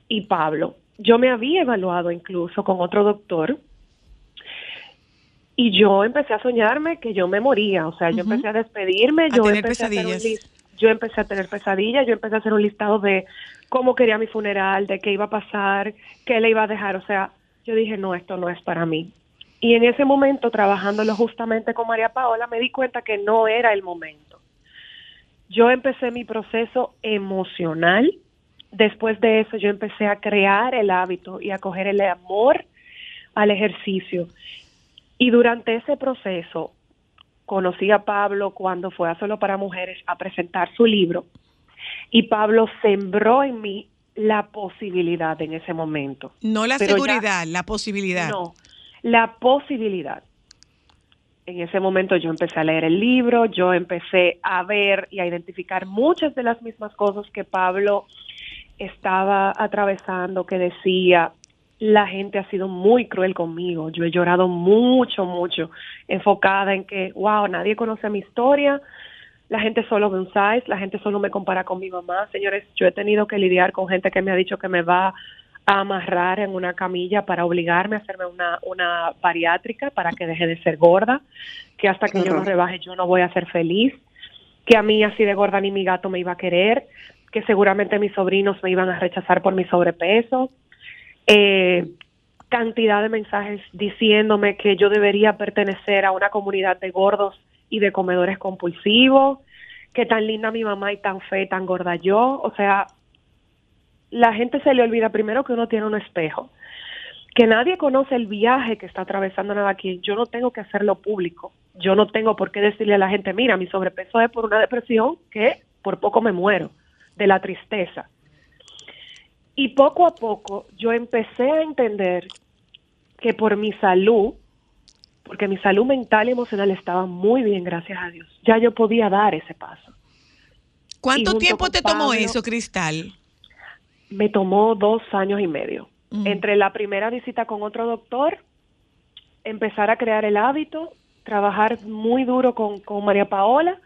y Pablo. Yo me había evaluado incluso con otro doctor. Y yo empecé a soñarme que yo me moría, o sea, yo empecé a despedirme, yo empecé a hacer un yo empecé a tener pesadillas, yo empecé a hacer un listado de cómo quería mi funeral, de qué iba a pasar, qué le iba a dejar. O sea, yo dije, no, esto no es para mí. Y en ese momento, trabajándolo justamente con María Paola, me di cuenta que no era el momento. Yo empecé mi proceso emocional. Después de eso, yo empecé a crear el hábito y a coger el amor al ejercicio. Y durante ese proceso, conocí a Pablo cuando fue a Solo para Mujeres a presentar su libro y Pablo sembró en mí la posibilidad en ese momento. No la seguridad, la posibilidad. No, la posibilidad. En ese momento yo empecé a leer el libro, yo empecé a ver y a identificar muchas de las mismas cosas que Pablo estaba atravesando, que decía, la gente ha sido muy cruel conmigo, yo he llorado mucho, mucho, enfocada en que, wow, nadie conoce mi historia, la gente solo ve un size, la gente solo me compara con mi mamá. Señores, yo he tenido que lidiar con gente que me ha dicho que me va a amarrar en una camilla para obligarme a hacerme una, una bariátrica para que deje de ser gorda, que hasta que yo no rebaje yo no voy a ser feliz, que a mí así de gorda ni mi gato me iba a querer, que seguramente mis sobrinos me iban a rechazar por mi sobrepeso. Eh, cantidad de mensajes diciéndome que yo debería pertenecer a una comunidad de gordos y de comedores compulsivos, que tan linda mi mamá y tan fe, tan gorda yo. O sea, la gente se le olvida primero que uno tiene un espejo, que nadie conoce el viaje que está atravesando nada aquí. Yo no tengo que hacerlo público. Yo no tengo por qué decirle a la gente, mira, mi sobrepeso es por una depresión que por poco me muero, de la tristeza. Y poco a poco yo empecé a entender que por mi salud porque mi salud mental y emocional estaba muy bien, gracias a Dios. Ya yo podía dar ese paso. ¿Cuánto tiempo te tomó eso, Cristal? Me tomó dos años y medio. Mm. Entre la primera visita con otro doctor, empezar a crear el hábito, trabajar muy duro con, María Paola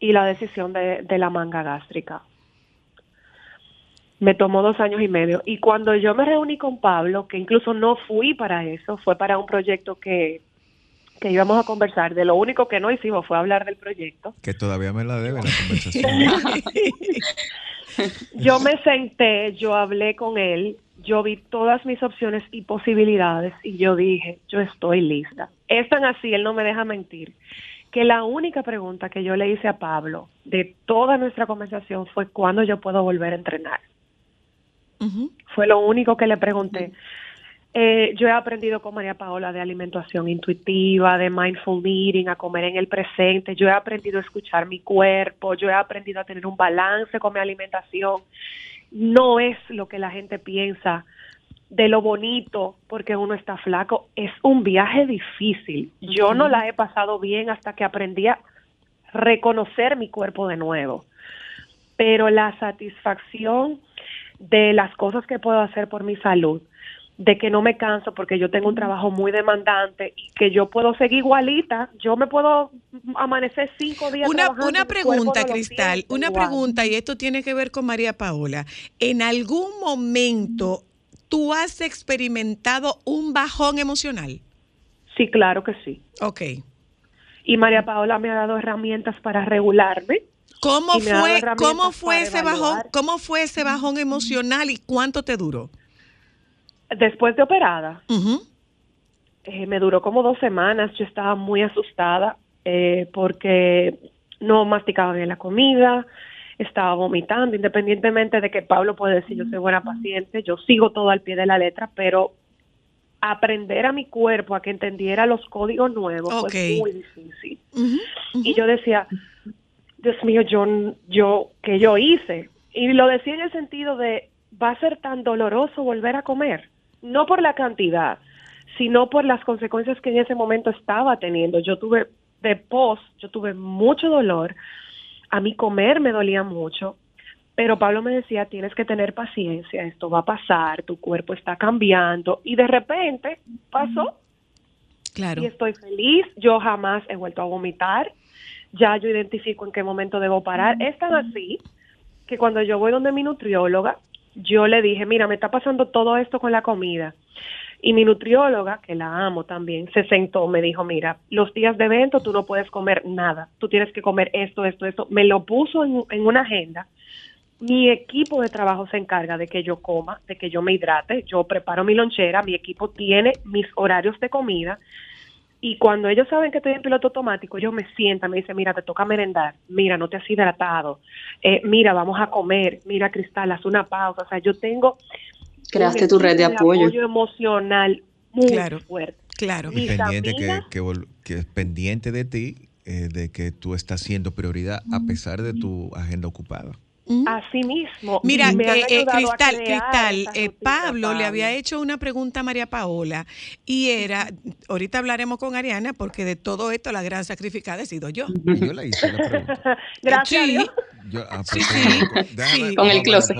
y la decisión de, de la manga gástrica. Me tomó dos años y medio. Y cuando yo me reuní con Pablo, que incluso no fui para eso, fue para un proyecto que, que íbamos a conversar. De lo único que no hicimos fue hablar del proyecto. Que todavía me la debe la [laughs] conversación. yo me senté, yo hablé con él, yo vi todas mis opciones y posibilidades y yo dije, yo estoy lista. Es tan así, él no me deja mentir, que la única pregunta que yo le hice a Pablo de toda nuestra conversación fue cuándo yo puedo volver a entrenar. Fue lo único que le pregunté. Eh, yo he aprendido con María Paola de alimentación intuitiva, de mindful eating, a comer en el presente. Yo he aprendido a escuchar mi cuerpo. Yo he aprendido a tener un balance con mi alimentación no es lo que la gente piensa de lo bonito porque uno está flaco. Es un viaje difícil. Yo no la he pasado bien hasta que aprendí a reconocer mi cuerpo de nuevo. Pero la satisfacción de las cosas que puedo hacer por mi salud, de que no me canso porque yo tengo un trabajo muy demandante y que yo puedo seguir igualita, yo me puedo amanecer cinco días. Una, una pregunta, Cristal, una pregunta, y esto tiene que ver con María Paola. ¿En algún momento tú has experimentado un bajón emocional? Sí, claro que sí. Ok. Y María Paola me ha dado herramientas para regularme. ¿Cómo fue, ¿cómo fue ese bajón? ¿Cómo fue ese bajón emocional y cuánto te duró? Después de operada, eh, me duró como dos semanas. Yo estaba muy asustada eh, porque no masticaba bien la comida, estaba vomitando, independientemente de que Pablo puede decir yo soy buena paciente, yo sigo todo al pie de la letra, pero aprender a mi cuerpo a que entendiera los códigos nuevos fue muy difícil. Y yo decía, Dios mío, yo, yo, ¿qué yo hice? Y lo decía en el sentido de, va a ser tan doloroso volver a comer no por la cantidad, sino por las consecuencias que en ese momento estaba teniendo. Yo tuve de post, yo tuve mucho dolor, a mí comer me dolía mucho, pero Pablo me decía, tienes que tener paciencia, esto va a pasar, tu cuerpo está cambiando, y de repente pasó. Claro. Y estoy feliz, yo jamás he vuelto a vomitar, ya yo identifico en qué momento debo parar. Es tan así que cuando yo voy donde mi nutrióloga, yo le dije, mira, me está pasando todo esto con la comida. Y mi nutrióloga, que la amo también, se sentó, me dijo, mira, los días de evento tú no puedes comer nada, tú tienes que comer esto, esto, esto. Me lo puso en, en una agenda. Mi equipo de trabajo se encarga de que yo coma, de que yo me hidrate, yo preparo mi lonchera, mi equipo tiene mis horarios de comida y cuando ellos saben que estoy en piloto automático, ellos me sientan, me dicen, mira, te toca merendar, mira, no te has hidratado, eh, mira, vamos a comer, mira, Cristal, haz una pausa. O sea, yo tengo... Creaste tu red de apoyo. apoyo emocional muy fuerte. Claro. Y pendiente que, que, es pendiente de ti, eh, de que tú estás siendo prioridad a pesar de tu agenda ocupada. Así mismo. Mira, eh, eh, Cristal, Cristal, eh, Pablo, le había hecho una pregunta a María Paola y era, ahorita hablaremos con Ariana porque de todo esto la gran sacrificada he sido yo. Yo hice la pregunta. [laughs] Gracias. Sí. Ah, sí, sí, con el closet.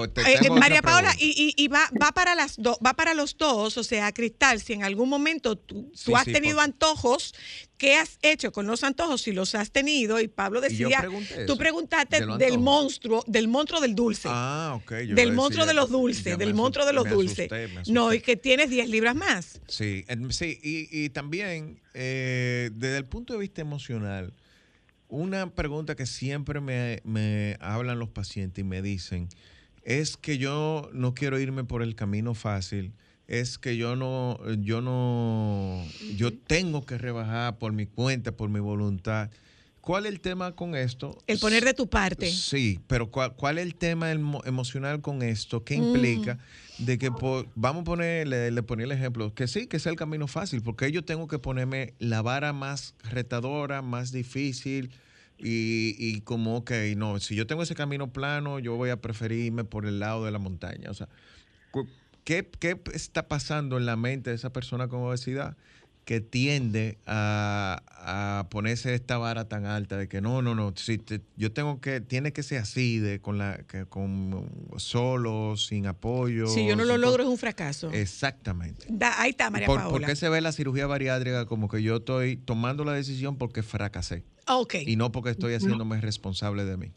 María Paola, y, y, va, va, para las dos, va para los dos, o sea, Cristal, si en algún momento tú, has tenido antojos ¿Qué has hecho con los antojos si los has tenido? Y Pablo decía, tú preguntaste del monstruo, del monstruo del dulce. Ah, ok. del monstruo de los dulces, del monstruo de los dulces. No, y que tienes 10 libras más. Sí, sí y, también eh, desde el punto de vista emocional, una pregunta que siempre me, me hablan los pacientes y me dicen es que yo no quiero irme por el camino fácil es que yo no, yo no, yo tengo que rebajar por mi cuenta, por mi voluntad. ¿Cuál es el tema con esto? El poner de tu parte. Sí, pero ¿cuál, es el tema emocional con esto? ¿Qué implica? De que vamos a ponerle, le ponía el ejemplo, que sí, que sea el camino fácil, porque yo tengo que ponerme la vara más retadora, más difícil, y, y como, ok, no, si yo tengo ese camino plano, yo voy a preferirme por el lado de la montaña. O sea, ¿Qué, está pasando en la mente de esa persona con obesidad que tiende a, ponerse esta vara tan alta de que no, no, no, si yo tengo que, tiene que ser así, de con la, que, con solo, sin apoyo. Si yo no lo logro es un fracaso. Exactamente. ahí está, María Paola. ¿Por qué se ve la cirugía bariátrica como que yo estoy tomando la decisión porque fracasé? Ok. Y no porque estoy haciéndome responsable de mí.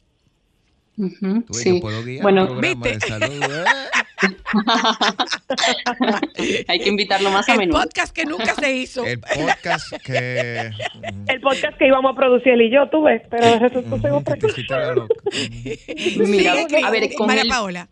sí. bueno, ¿viste? [laughs] [laughs] Hay que invitarlo más a menudo. El podcast que nunca se hizo. El podcast que. [laughs] el podcast que íbamos a producir él y yo, tú ves, pero eso es otra Mira, a ver, con María Paola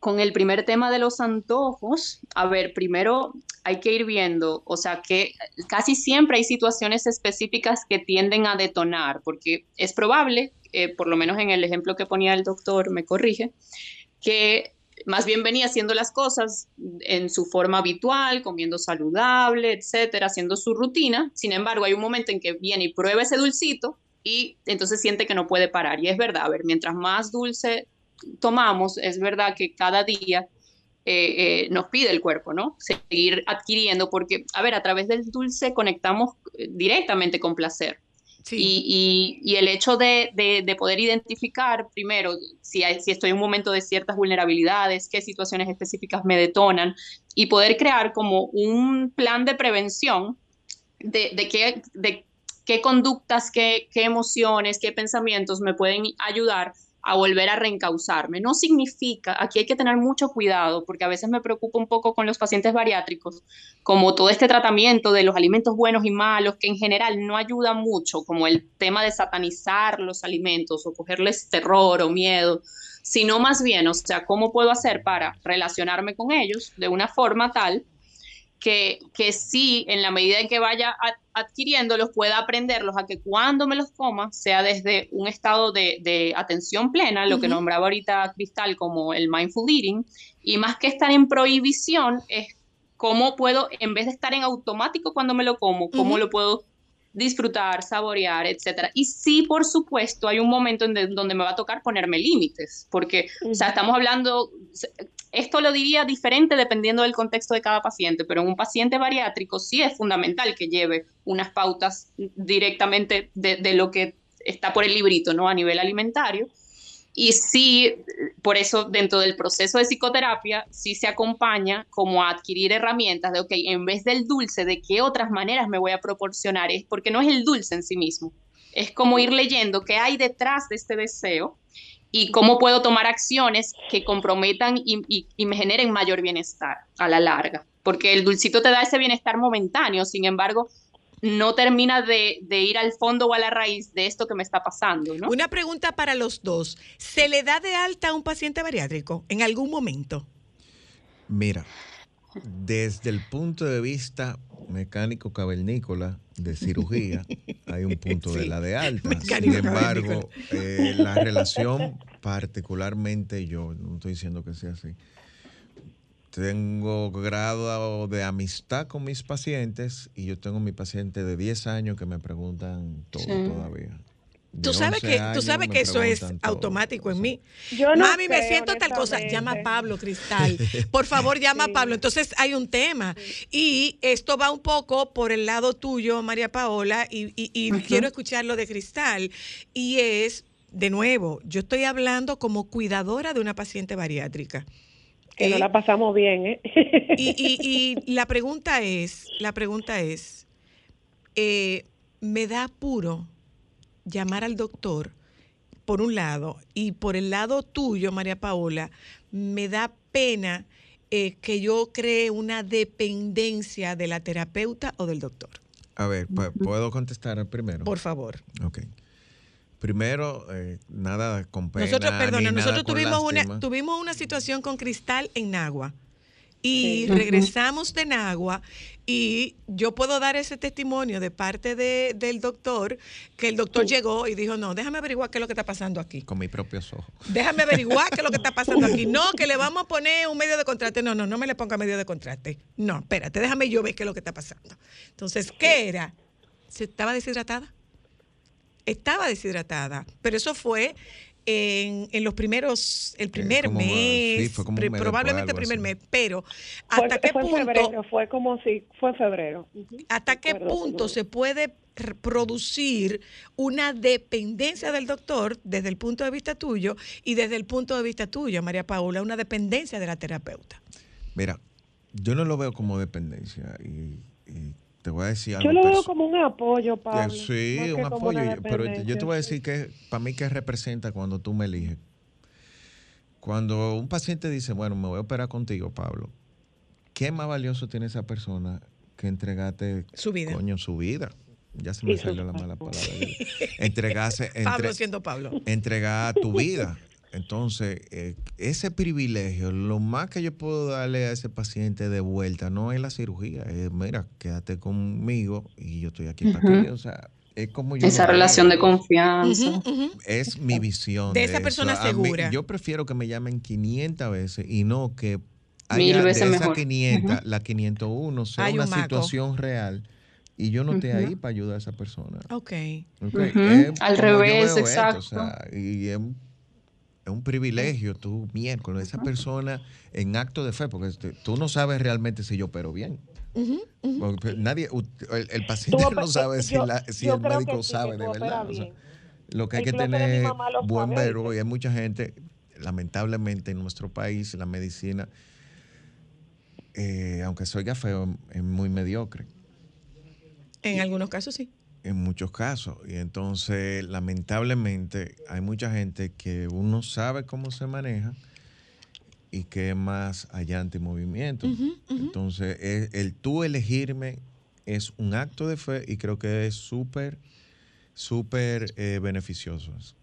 con el primer tema de los antojos, a ver, primero hay que ir viendo, o sea, que casi siempre hay situaciones específicas que tienden a detonar, porque es probable, eh, por lo menos en el ejemplo que ponía el doctor, me corrige, que más bien venía haciendo las cosas en su forma habitual, comiendo saludable, etcétera, haciendo su rutina. Sin embargo, hay un momento en que viene y prueba ese dulcito y entonces siente que no puede parar. Y es verdad, a ver, mientras más dulce tomamos, es verdad que cada día eh, eh, nos pide el cuerpo, ¿no? Seguir adquiriendo, porque, a ver, a través del dulce conectamos eh, directamente con placer. Y, el hecho de, poder identificar primero si, estoy en un momento de ciertas vulnerabilidades, qué situaciones específicas me detonan, y poder crear como un plan de prevención de, qué, conductas, qué emociones, qué pensamientos me pueden ayudar a volver a reencauzarme. No significa, aquí hay que tener mucho cuidado, porque a veces me preocupa un poco con los pacientes bariátricos, como todo este tratamiento de los alimentos buenos y malos, que en general no ayuda mucho, como el tema de satanizar los alimentos o cogerles terror o miedo, sino más bien, o sea, cómo puedo hacer para relacionarme con ellos de una forma tal que, que sí, en la medida en que vaya adquiriéndolos, pueda aprenderlos a que cuando me los coma, sea desde un estado de, atención plena, lo que nombraba ahorita Cristal como el mindful eating, y más que estar en prohibición, es cómo puedo, en vez de estar en automático cuando me lo como, cómo lo puedo disfrutar, saborear, etcétera. Y sí, por supuesto, hay un momento en donde me va a tocar ponerme límites, porque, o sea, estamos hablando, esto lo diría diferente dependiendo del contexto de cada paciente, pero en un paciente bariátrico sí es fundamental que lleve unas pautas directamente de, lo que está por el librito, ¿no? A nivel alimentario. Y sí, por eso dentro del proceso de psicoterapia, sí se acompaña como a adquirir herramientas de, ok, en vez del dulce, ¿de qué otras maneras me voy a proporcionar? Es porque no es el dulce en sí mismo, es como ir leyendo qué hay detrás de este deseo y cómo puedo tomar acciones que comprometan y, me generen mayor bienestar a la larga. Porque el dulcito te da ese bienestar momentáneo, sin embargo, no termina de, ir al fondo o a la raíz de esto que me está pasando. Una pregunta para los dos. ¿Se le da de alta a un paciente bariátrico en algún momento? Mira, desde el punto de vista mecánico cavernícola de cirugía, hay un punto de la de alta. Sin embargo, eh, la relación, particularmente yo, no estoy diciendo que sea así, tengo grado de amistad con mis pacientes y yo tengo mi paciente de 10 años que me preguntan todo todavía. Tú sabes que, tú sabes que eso es automático en mí. Yo no Mami, me siento tal cosa. Llama a Pablo, Cristal. [laughs] Por favor, llama a Pablo. Entonces hay un tema. Y esto va un poco por el lado tuyo, María Paola, y, quiero escuchar lo de Cristal. Y es, de nuevo, yo estoy hablando como cuidadora de una paciente bariátrica. Que no la pasamos bien, ¿eh? y, y, la pregunta es, la pregunta es, eh, me da apuro llamar al doctor, por un lado, y por el lado tuyo, María Paola, me da pena eh, que yo cree una dependencia de la terapeuta o del doctor. A ver, ¿puedo contestar primero? Por favor. Ok. Primero, eh, nada con pena. Nosotros, perdona, nosotros tuvimos una, tuvimos una situación con Cristal en Nagua y regresamos de Nagua y yo puedo dar ese testimonio de parte de, del doctor, que el doctor llegó y dijo, no, déjame averiguar qué es lo que está pasando aquí. Con mis propios ojos. Déjame averiguar qué es lo que está pasando aquí. [laughs] No, que le vamos a poner un medio de contraste. No, no, no me le ponga medio de contraste. No, espérate, déjame yo ver qué es lo que está pasando. Entonces, ¿qué era? ¿Se estaba deshidratada? Estaba deshidratada, pero eso fue en, los primeros, el primer mes, probablemente el primer mes, pero ¿hasta qué punto? febrero, fue como si fue febrero. ¿Hasta qué punto se puede producir una dependencia del doctor desde el punto de vista tuyo y desde el punto de vista tuyo, María Paula, una dependencia de la terapeuta? Mira, yo no lo veo como dependencia y te voy a decir algo. Yo lo veo como un apoyo, Pablo. Sí, un apoyo. Pero yo te voy a decir que para mí, ¿qué representa cuando tú me eliges cuando un paciente dice, bueno, me voy a operar contigo, Pablo, ¿qué más valioso tiene esa persona que entregarte Su vida. coño, su vida? Ya se me salió la mala palabra. Entregarse, [laughs] Pablo entre- siendo Pablo. entregar tu vida. Entonces, eh, ese privilegio, lo más que yo puedo darle a ese paciente de vuelta no es la cirugía, es, mira, quédate conmigo y yo estoy aquí para ti. O sea, es como yo Esa relación de confianza. Es mi visión. De esa eso. persona A mí- segura. yo prefiero que me llamen 500 veces y no que Mil veces de esas mejor. 500, la 501 sea Hay una un situación real y yo no esté ahí Ujú. para ayudar a esa persona. Ok. Ok, Ujú, es al revés, esto, exacto. o sea, y es es un privilegio tú, miércoles, esa persona en acto de fe, porque este, tú no sabes realmente si yo opero bien. Porque nadie, el, el paciente Tú [laughs] no sabe si, yo- la- si el que médico sí, sabe que de verdad. o sea, lo que hay que tener lo buen verbo y hay mucha gente, lamentablemente en nuestro país, la medicina, eh, aunque se oiga feo, es muy mediocre En algunos casos sí. En muchos casos. Y entonces, lamentablemente, hay mucha gente que uno sabe cómo se maneja y que es más allante en movimiento. Entonces, es- el tú elegirme es un acto de fe y creo que es súper, súper eh, beneficioso. eso.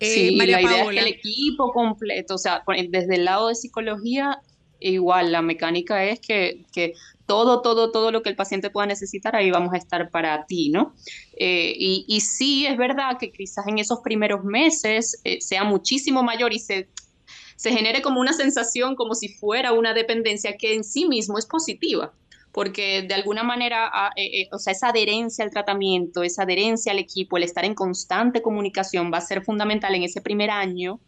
Eh, sí, María la idea Paola. es que el equipo completo, o sea, desde el lado de psicología, igual la mecánica es que, que todo, todo, todo lo que el paciente pueda necesitar, ahí vamos a estar para ti, ¿no? Eh, y, y sí, es verdad que quizás en esos primeros meses eh, sea muchísimo mayor y se, se genere como una sensación como si fuera una dependencia que en sí mismo es positiva porque de alguna manera, a- eh, eh, o sea, esa adherencia al tratamiento, esa adherencia al equipo, el estar en constante comunicación va a ser fundamental en ese primer año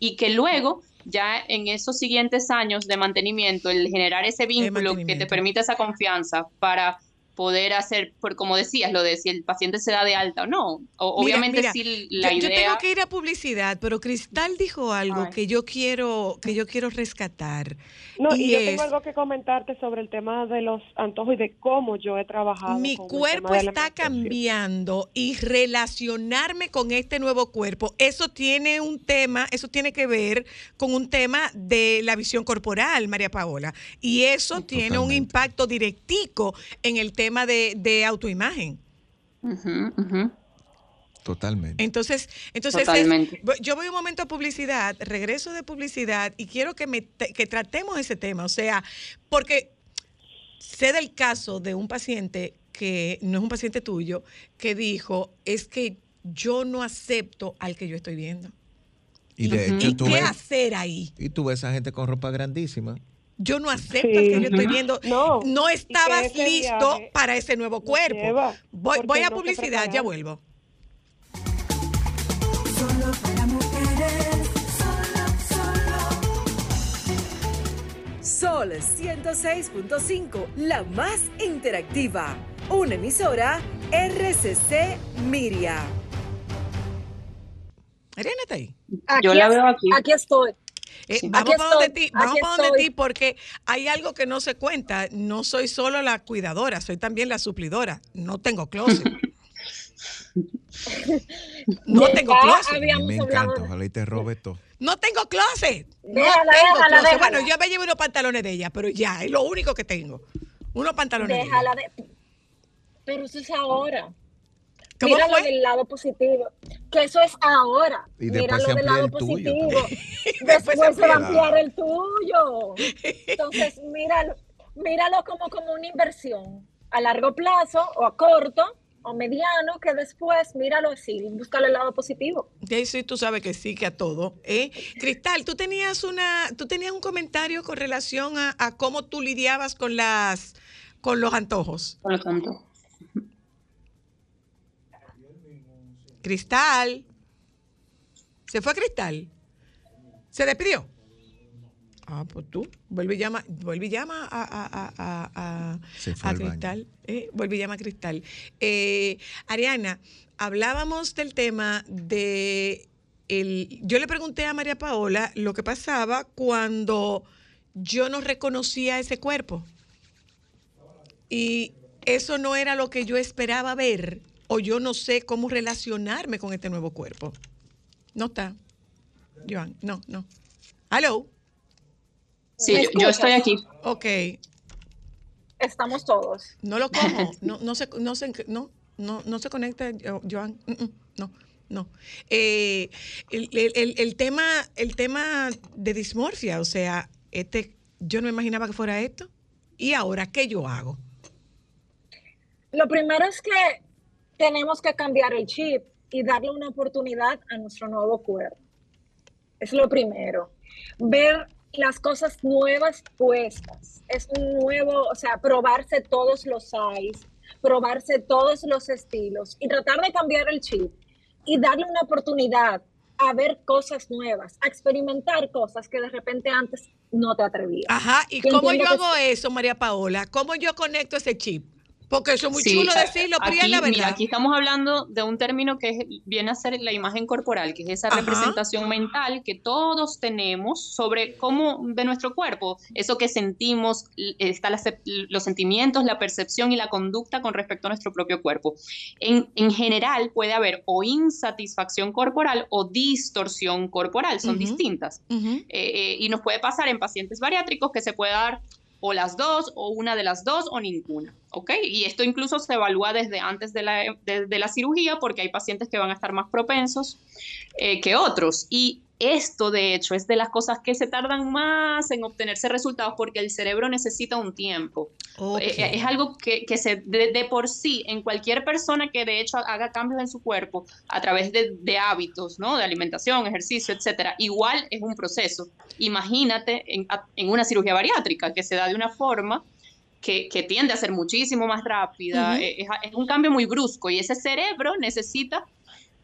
y que luego, ya en esos siguientes años de mantenimiento, el generar ese vínculo que te permita esa confianza para poder hacer, por como decías, lo de si el paciente se da de alta o no. O- Mira, obviamente mira, si la yo, yo idea... tengo que ir a publicidad, pero Cristal dijo algo Ay. que yo quiero que yo quiero rescatar. No, y, Y yo es- tengo algo que comentarte sobre el tema de los antojos y de cómo yo he trabajado. Mi con el cuerpo tema está cambiando y relacionarme con este nuevo cuerpo, eso tiene un tema, eso tiene que ver con un tema de la visión corporal, María Paola. Y eso tiene un impacto directico en el tema de, de autoimagen. Ujú, ujú. Totalmente. Entonces, entonces Totalmente. yo voy un momento a publicidad, regreso de publicidad y quiero que, me, que tratemos ese tema. O sea, porque sé del caso de un paciente que no es un paciente tuyo, que dijo, es que yo no acepto al que yo estoy viendo. y de Ujú. hecho, ¿Y tú qué ves, hacer ahí? y tú ves a gente con ropa grandísima. Yo no acepto Sí. al que yo estoy viendo. [laughs] No, No estabas listo para ese nuevo cuerpo. lleva, Voy, voy a no publicidad, ya vuelvo. Sol 106.5, la más interactiva. Una emisora RCC Miria. Ariana está ahí. Yo la veo aquí. Aquí estoy. Eh, Sí. Vamos para donde ti, vamos para donde ti porque hay algo que no se cuenta. No soy solo la cuidadora, soy también la suplidora. No tengo closet. [laughs] [laughs] No Ya tengo closet. A mí habíamos me hablado encanta, ojalá y te robe todo. No tengo closet. No Déjala, tengo déjala, closet. déjala. Bueno, yo me llevo unos pantalones de ella, pero ya, es lo único que tengo. Unos pantalones Déjala de ella. de... Pero eso es ahora. ¿Cómo Míralo fue? del lado positivo. Que eso es ahora. Y después Míralo del lado el tuyo positivo. [laughs] Después Después se va a ampliar el tuyo. [laughs] Entonces, míralo, míralo como, como una inversión a largo plazo o a corto o mediano, que después míralo así, búscale el lado positivo. De sí tú sabes que sí, que a todo. ¿eh? Cristal, tú tenías una, tú tenías un comentario con relación a, a cómo tú lidiabas con las con los antojos. Por lo tanto. Cristal. ¿Se fue Cristal? ¿Se despidió? Ah, pues tú. Vuelve y llama, vuelve y llama a, a, a, a, a- Se fue a al baño. Cristal. Eh, vuelve y llama a Cristal. Eh, Ariana, hablábamos del tema de el. Yo le pregunté a María Paola lo que pasaba cuando yo no reconocía ese cuerpo. Y eso no era lo que yo esperaba ver, o yo no sé cómo relacionarme con este nuevo cuerpo. No está. Joan, no, no. Hello. Sí, ¿Me yo, estoy aquí. Ok. Estamos todos. No lo cojo. No, no se, no se, no, no, no se conecta, Jo- Joan. Mm, mm, No, no. Eh, el, el- el- el tema, el tema de dismorfia, o sea, este, yo no me imaginaba que fuera esto. ¿Y ahora qué yo hago? Lo primero es que tenemos que cambiar el chip y darle una oportunidad a nuestro nuevo cuerpo. Es lo primero. Ver las cosas nuevas puestas. Es un nuevo, o sea, probarse todos los size, probarse todos los estilos y tratar de cambiar el chip y darle una oportunidad a ver cosas nuevas, a experimentar cosas que de repente antes no te atrevías. Ajá, ¿y Yo cómo yo hago eso, María Paola? ¿Cómo yo conecto ese chip? Porque eso es muy Sí, chulo decirlo, pero ya es aquí, la mira, verdad. aquí estamos hablando de un término que es- viene a ser la imagen corporal, que es esa Ajá. representación mental que todos tenemos sobre cómo de nuestro cuerpo, eso que sentimos, está la los sentimientos, la percepción y la conducta con respecto a nuestro propio cuerpo. En, en general puede haber o insatisfacción corporal o distorsión corporal, son Ujú. distintas. Ujú. Eh, eh, y nos puede pasar en pacientes bariátricos que se puede dar o las dos, o una de las dos, o ninguna, ¿ok? Y esto incluso se evalúa desde antes de la, de- la cirugía porque hay pacientes que van a estar más propensos eh, que otros. Y esto, de hecho, es de las cosas que se tardan más en obtenerse resultados porque el cerebro necesita un tiempo. Eh, eh, Es algo que, que se, de, de por sí, en cualquier persona que de hecho haga cambios en su cuerpo a través de, de hábitos, ¿no? De alimentación, ejercicio, etcétera, igual es un proceso. Imagínate en, una cirugía bariátrica que se da de una forma que, que tiende a ser muchísimo más rápida, eh, es, es un cambio muy brusco y ese cerebro necesita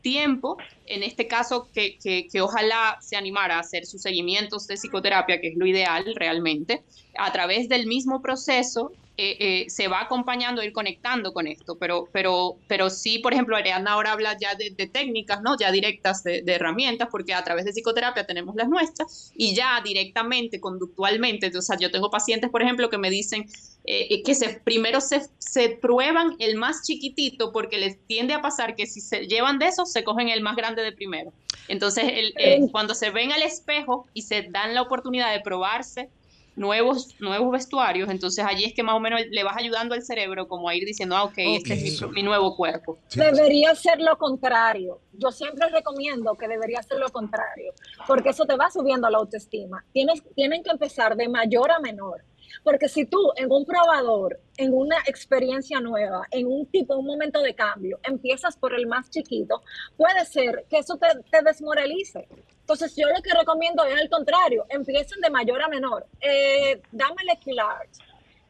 tiempo, en este caso que, que, que ojalá se animara a hacer sus seguimientos de psicoterapia, que es lo ideal realmente, a través del mismo proceso eh, eh, se va acompañando, ir conectando con esto, pero, pero, pero sí, por ejemplo, Ariana ahora habla ya de, de técnicas, ¿no? Ya directas de, de herramientas, porque a través de psicoterapia tenemos las nuestras y ya directamente, conductualmente, o sea, yo tengo pacientes, por ejemplo, que me dicen eh, que se, primero se, se prueban el más chiquitito porque les tiende a pasar que si se llevan de esos, se cogen el más grande de primero. Entonces, el, cuando se ven al espejo y se dan la oportunidad de probarse nuevos, nuevos vestuarios, entonces allí es que más o menos le vas ayudando al cerebro como a ir diciendo, ah, ok, este es mi, mi nuevo cuerpo. Sí. Debería ser lo contrario. Yo siempre recomiendo que debería ser lo contrario, porque eso te va subiendo la autoestima. Tienes, tienen que empezar de mayor a menor. Porque si tú en un probador, en una experiencia nueva, en un tipo, un momento de cambio, empiezas por el más chiquito, puede ser que eso te, te desmoralice. Entonces yo lo que recomiendo es al contrario, empiecen de mayor a menor. Eh, dame el Equilarge.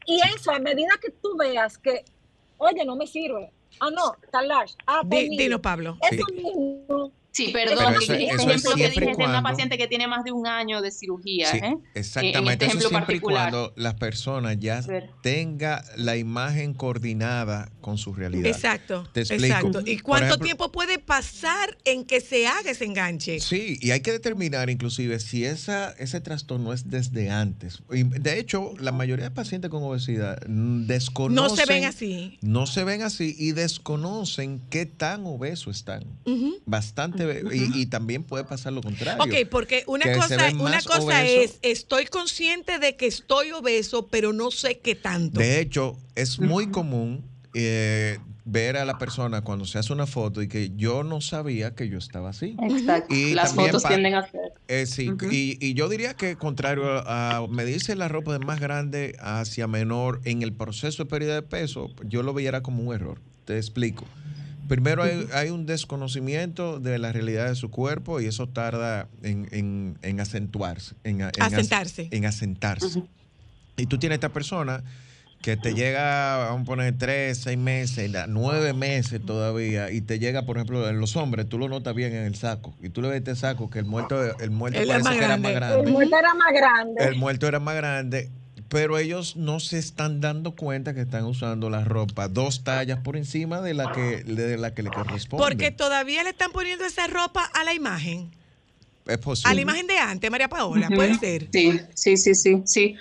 Y eso, a medida que tú veas que, oye, no me sirve. Ah, no, está large. Ah, pues dino, Pablo. Eso mismo. Sí, perdón, eso- eso es ejemplo que dije es de una paciente que tiene más de un año de cirugía. Sí, ¿eh? En exactamente. este Eso ejemplo siempre y particular. cuando las personas ya tenga la imagen coordinada con su realidad. Exacto. Te explico. Exacto. ¿Y cuánto ejemplo- tiempo puede pasar en que se haga ese enganche? Sí, y hay que determinar inclusive si esa, ese trastorno es desde antes. Y de hecho, la mayoría de pacientes con obesidad desconocen... No se ven así. No se ven así y desconocen qué tan obesos están. Ujú. Bastante, y, y también puede pasar lo contrario. Ok, porque una cosa, una cosa es, estoy consciente de que estoy obeso, pero no sé qué tanto. De hecho, es muy común eh, ver a la persona cuando se hace una foto y que yo no sabía que yo estaba así. Exacto. Y Las fotos tienden a ser. Eh, sí, y, y yo diría que contrario a, a medirse la ropa de más grande hacia menor en el proceso de pérdida de peso, yo lo veía como un error. Te explico. Primero hay, hay un desconocimiento de la realidad de su cuerpo y eso tarda en, en- en acentuarse. En, en as- Asentarse. En asentarse. Y tú tienes esta persona que te llega, vamos a poner tres, seis meses, la- nueve meses todavía, y te llega, por ejemplo, en los hombres, tú lo notas bien en el saco, y tú le ves este saco que el muerto, el muerto parece era más grande. El muerto era más grande. El muerto era más grande, pero ellos no se están dando cuenta que están usando la ropa dos tallas por encima de la que, de la que le corresponde. Porque todavía le están poniendo esa ropa a la imagen. es posible. A la imagen de antes, María Paola, puede ser. Sí, sí, sí, sí, sí.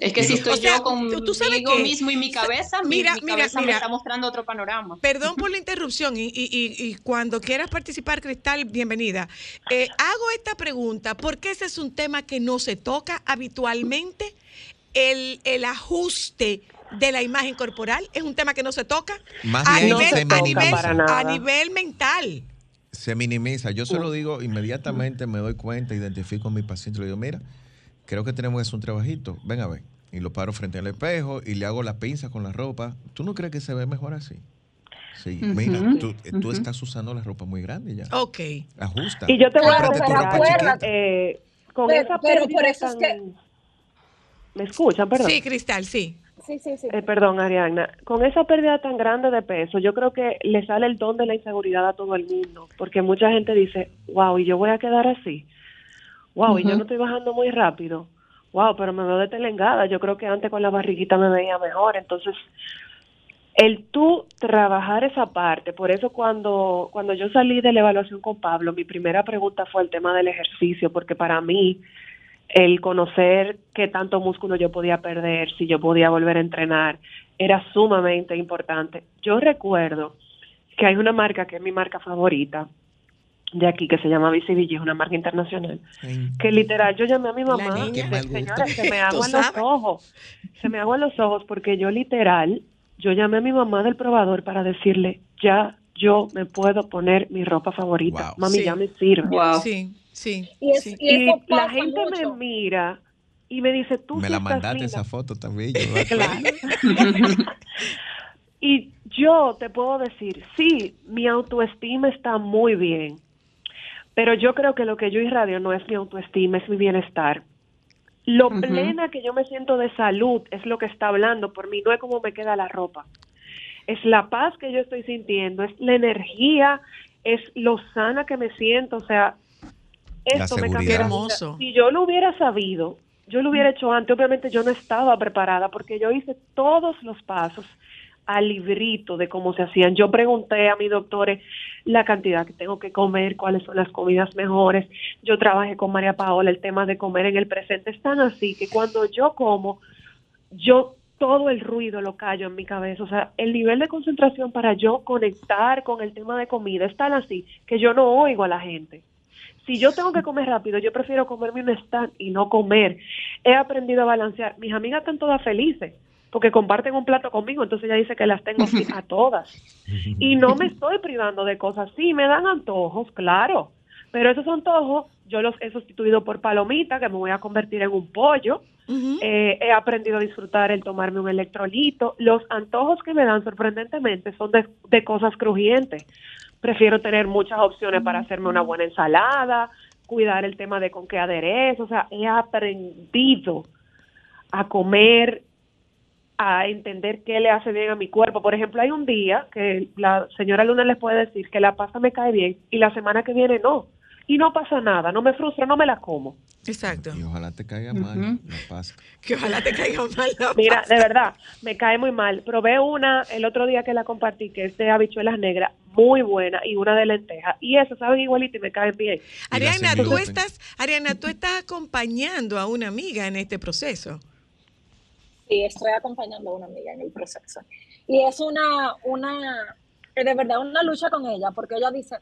Es que si estoy O sea, yo tú sabes que- mismo y mi cabeza, mi- Mira, mi, mira, cabeza mira. me está mostrando otro panorama. Perdón por [laughs] la interrupción y, y- y- y cuando quieras participar, Cristal, bienvenida. Eh, hago esta pregunta porque ese es un tema que no se toca habitualmente. El, el ajuste de la imagen corporal es un tema que no se toca Más a bien nivel, se a, nivel, a nivel mental. Se minimiza. Yo se lo digo inmediatamente, me doy cuenta, identifico a mi paciente y le digo, mira, creo que tenemos que hacer un trabajito, ven a ver. Y lo paro frente al espejo y le hago la pinza con la ropa. ¿Tú no crees que se ve mejor así? Sí, mira, tú, eh, estás usando la ropa muy grande ya. Ok. Ajusta. Y yo te voy a acuérdate- chiquita. eh, con Pero- esa pero por eso es que- ¿Me escuchan? Perdón. Sí, Cristal, sí. Sí, sí, sí. Eh, perdón, Ariana. Con esa pérdida tan grande de peso, yo creo que le sale el don de la inseguridad a todo el mundo, porque mucha gente dice, wow, y yo voy a quedar así. Wow, y yo no estoy bajando muy rápido. Wow, pero me veo detelengada. Yo creo que antes con la barriguita me veía mejor. Entonces, el tú trabajar esa parte, por eso cuando, cuando yo salí de la evaluación con Pablo, mi primera pregunta fue el tema del ejercicio, porque para mí el conocer qué tanto músculo yo podía perder, si yo podía volver a entrenar, era sumamente importante. Yo recuerdo que hay una marca que es mi marca favorita de aquí, que se llama BCBG, es una marca internacional, Ay, que literal yo llamé a mi mamá, niña. señora, se me [laughs] Tú aguan los ojos, se me aguan los ojos, porque yo literal, yo llamé a mi mamá del probador para decirle, ya yo me puedo poner mi ropa favorita, Wow. mami, Sí. ya me sirve. Wow. Sí, sí. Y, es- sí. y Y eso la gente mucho. me mira y me dice, tú me sí la mandaste linda". esa foto también. Yo [laughs] Claro. [laughs] Y yo te puedo decir, sí, mi autoestima está muy bien, pero yo creo que lo que yo irradio no es mi autoestima, es mi bienestar. Lo plena que yo me siento de salud es lo que está hablando por mí, no es como me queda la ropa. Es la paz que yo estoy sintiendo, es la energía, es lo sana que me siento, o sea, esto me cambió Qué hermoso. Si yo lo hubiera sabido, yo lo hubiera hecho antes, obviamente yo no estaba preparada porque yo hice todos los pasos al librito de cómo se hacían. Yo pregunté a mis doctores la cantidad que tengo que comer, cuáles son las comidas mejores. Yo trabajé con María Paola el tema de comer en el presente. Es tan así que cuando yo como, yo todo el ruido lo callo en mi cabeza. O sea, el nivel de concentración para yo conectar con el tema de comida es tan así que yo no oigo a la gente. Si yo tengo que comer rápido, yo prefiero comerme un stand y no comer. He aprendido a balancear. Mis amigas están todas felices porque comparten un plato conmigo, entonces ella dice que las tengo a todas. [laughs] Y no me estoy privando de cosas. Sí, me dan antojos, claro, pero esos antojos yo los he sustituido por palomita, que me voy a convertir en un pollo. Eh, he aprendido a disfrutar el tomarme un electrolito. Los antojos que me dan sorprendentemente son de, de cosas crujientes. Prefiero tener muchas opciones para hacerme una buena ensalada, cuidar el tema de con qué aderezo. O sea, he aprendido a comer, a entender qué le hace bien a mi cuerpo. Por ejemplo, hay un día que la señora Luna les puede decir que la pasta me cae bien y la semana que viene no. Y no pasa nada, no me frustra, no me la como. Exacto. Y ojalá te caiga mal Ujú. la pasta. Que ojalá te caiga mal la [laughs] Mira, pasta. de verdad, me cae muy mal. Probé una el otro día que la compartí, que es de habichuelas negras, muy buena, y una de lentejas. Y eso, saben igualito y me caen bien. Ariana, tú estás, Ariana, tú estás acompañando a una amiga en este proceso. Sí, estoy acompañando a una amiga en el proceso. Y es una, una, de verdad una lucha con ella, porque ella dice,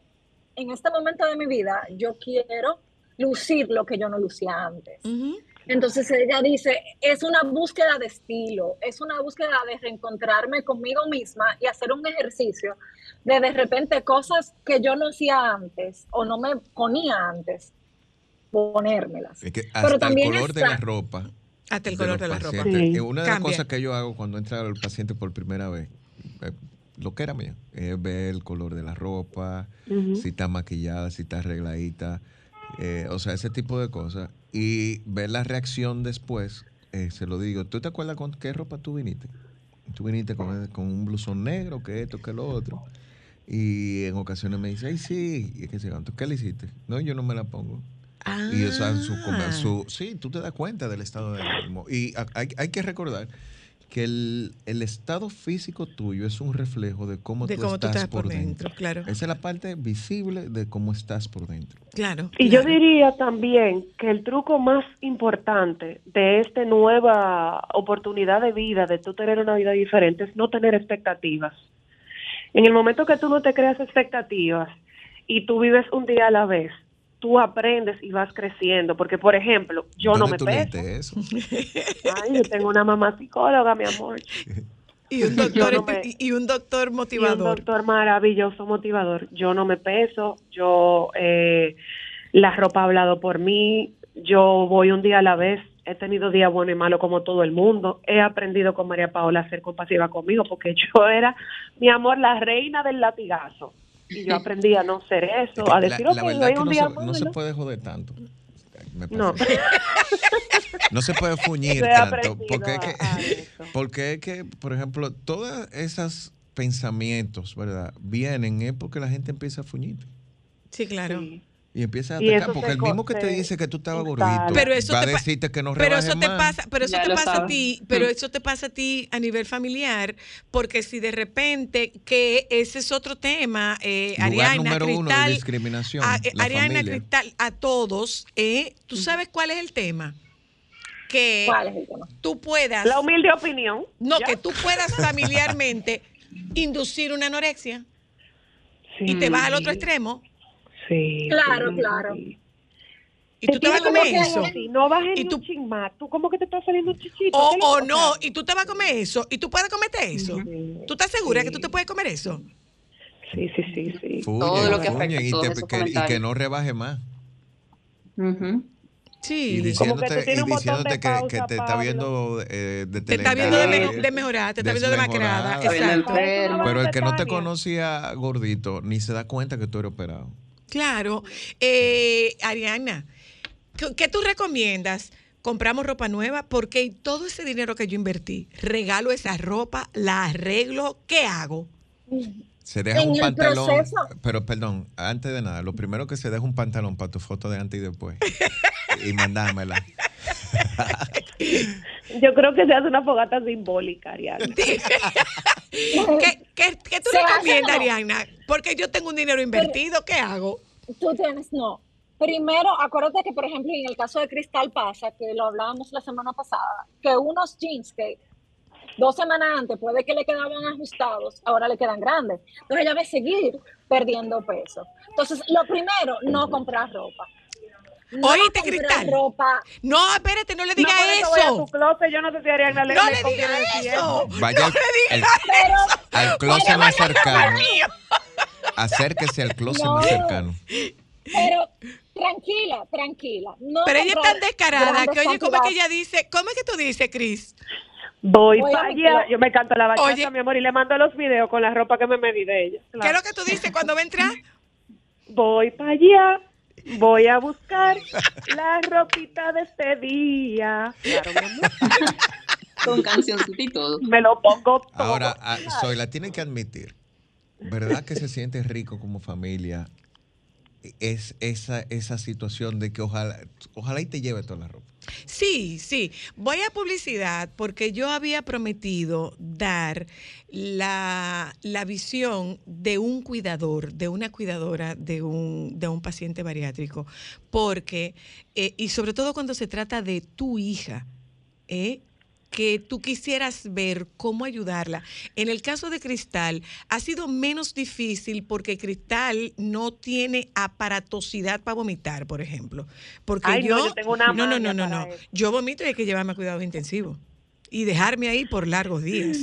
en este momento de mi vida, yo quiero lucir lo que yo no lucía antes. Ujú. Entonces ella dice, es una búsqueda de estilo, es una búsqueda de reencontrarme conmigo misma y hacer un ejercicio de de repente cosas que yo no hacía antes o no me ponía antes, ponérmelas. Es que Pero hasta el también color de está- la ropa. Hasta el color de los la ropa. pacientes, Sí. eh, Una de las Cambia. cosas que yo hago cuando entra el paciente por primera vez, lo que era mía, es ver el color de la ropa, si está maquillada, si está arregladita, eh, o sea, ese tipo de cosas. Y ver la reacción después, eh, se lo digo, ¿tú te acuerdas con qué ropa tú viniste? Tú viniste con, con un blusón negro, que esto, que lo otro. Y en ocasiones me dice, ay, sí, y qué sé yo, ¿qué le hiciste? No, yo no me la pongo. Y o sea, su, Ah. su- sí, tú te das cuenta del estado de ánimo. Y hay, hay que recordar que el, el estado físico tuyo es un reflejo de cómo, De tú, cómo tú estás por dentro, claro. Esa es la parte visible de cómo estás por dentro. Claro. Y yo diría también que el truco más importante de esta nueva oportunidad de vida, de tú tener una vida diferente, es no tener expectativas. En el momento que tú no te creas expectativas y tú vives un día a la vez, tú aprendes y vas creciendo. Porque, por ejemplo, yo no me ¿Dónde tú peso. eso? [laughs] Ay, yo tengo una mamá psicóloga, mi amor. Y un [laughs] doctor, Yo no me- y un doctor Y un motivador. doctor maravilloso, motivador. Yo no me peso, yo, eh, la ropa ha hablado por mí, yo voy un día a la vez, he tenido días buenos y malos como todo el mundo, he aprendido con María Paola a ser compasiva conmigo porque [laughs] yo era, mi amor, la reina del latigazo. Y yo aprendí a no ser eso, a [laughs] La- decir, la, ok, verdad hoy que un no día se, malo". no se puede joder tanto. Me No. parece. [laughs] No se puede fuñir tanto. Porque es, que, [laughs] porque es que, por ejemplo, todos esos pensamientos, ¿verdad? Vienen es porque la gente empieza a fuñir. Sí, claro. Sí. Y empieza a atacar. Porque el mismo que te dice que tú estabas gordito Pero eso va a te decirte que no Pero eso te más. pasa, pero eso Ya te pasa a ti, pero Mm. eso te pasa a ti a nivel familiar, porque si de repente que ese es otro tema, eh, Lugar Ariana, número uno de Cristal, discriminación. a- eh, la Ariana, familia. Cristal, a todos, eh, ¿tú sabes cuál es el tema? Que ¿Cuál es el tema? tú puedas, La humilde opinión. no, ¿ya? que tú puedas [laughs] familiarmente inducir una anorexia y te vas al otro extremo Sí. Claro, sí, claro. y tú te vas a comer eso. así, No Y ni tú- un. Tú como que te está saliendo un chichito. O, ¿qué le- o o no, y tú te vas a comer eso, y tú puedes comerte eso. Sí. ¿Tú estás segura que tú te puedes comer eso? Sí, sí, sí, sí. Todo lo que afecta, y, te- que, y que no rebaje más. Y Sí. Diciéndote, y diciéndote de que, pausa, que te está viendo eh, de Te está viendo de, telengar, mejo- de mejorar, te está viendo. Está viendo Exacto. Pero el que no te conocía gordito ni se da cuenta que tú eres operado. Claro. Eh, Ariana, ¿qué, qué tú recomiendas? Compramos ropa nueva porque todo ese dinero que yo invertí, regalo esa ropa, la arreglo, ¿qué hago? Se deja En un pantalón, proceso. pero perdón, antes de nada, lo primero que se deja un pantalón para tu foto de antes y después [laughs] y mandármela. [laughs] Yo creo que se hace una fogata simbólica, Ariana. [laughs] ¿Qué, qué- qué tú recomiendas, no. Ariana? Porque yo tengo un dinero invertido, ¿qué hago? Tú tienes, no. Primero, acuérdate que, por ejemplo, en el caso de Cristal pasa, que lo hablábamos la semana pasada, que unos jeans que dos semanas antes puede que le quedaban ajustados, ahora le quedan grandes. Entonces ella va a seguir perdiendo peso. Entonces, lo primero, no comprar ropa. No Oíste, Cristal. ropa. No, espérate, no le No, diga eso voy a tu eso. closet, yo no sé si Ariana le No le le diga conviene decir eso. Vaya al, el- Pero, al closet más cercano. Acérquese al closet No. más cercano. pero tranquila, tranquila. No Pero ella es tan descarada que, oye, ¿cómo es que ella dice? ¿Cómo es que tú dices, Cris? Voy Oye, para allá. Yo me canto la bachata, Oye. mi amor, y le mando los videos con la ropa que me medí de ella. ¿Qué Claro. es lo que tú dices cuando va a entrar? Voy para allá, voy a buscar la ropita de este día. Claro. Con cancioncita y todo. Me lo pongo todo. Ahora, ah, Zoila, tiene que admitir, ¿verdad que se siente rico como familia? Es esa, esa situación de que ojalá, ojalá y te lleve toda la ropa. Sí, sí. Voy a publicidad porque yo había prometido dar la, la visión de un cuidador, de una cuidadora de un, de un paciente bariátrico. Porque, eh, y sobre todo cuando se trata de tu hija, ¿eh? Que tú quisieras ver cómo ayudarla. En el caso de Cristal, ha sido menos difícil porque Cristal no tiene aparatosidad para vomitar, por ejemplo. Porque Ay, yo, no, yo tengo una no, no, no, no, no. Yo vomito y hay que llevarme a cuidados intensivos y dejarme ahí por largos días.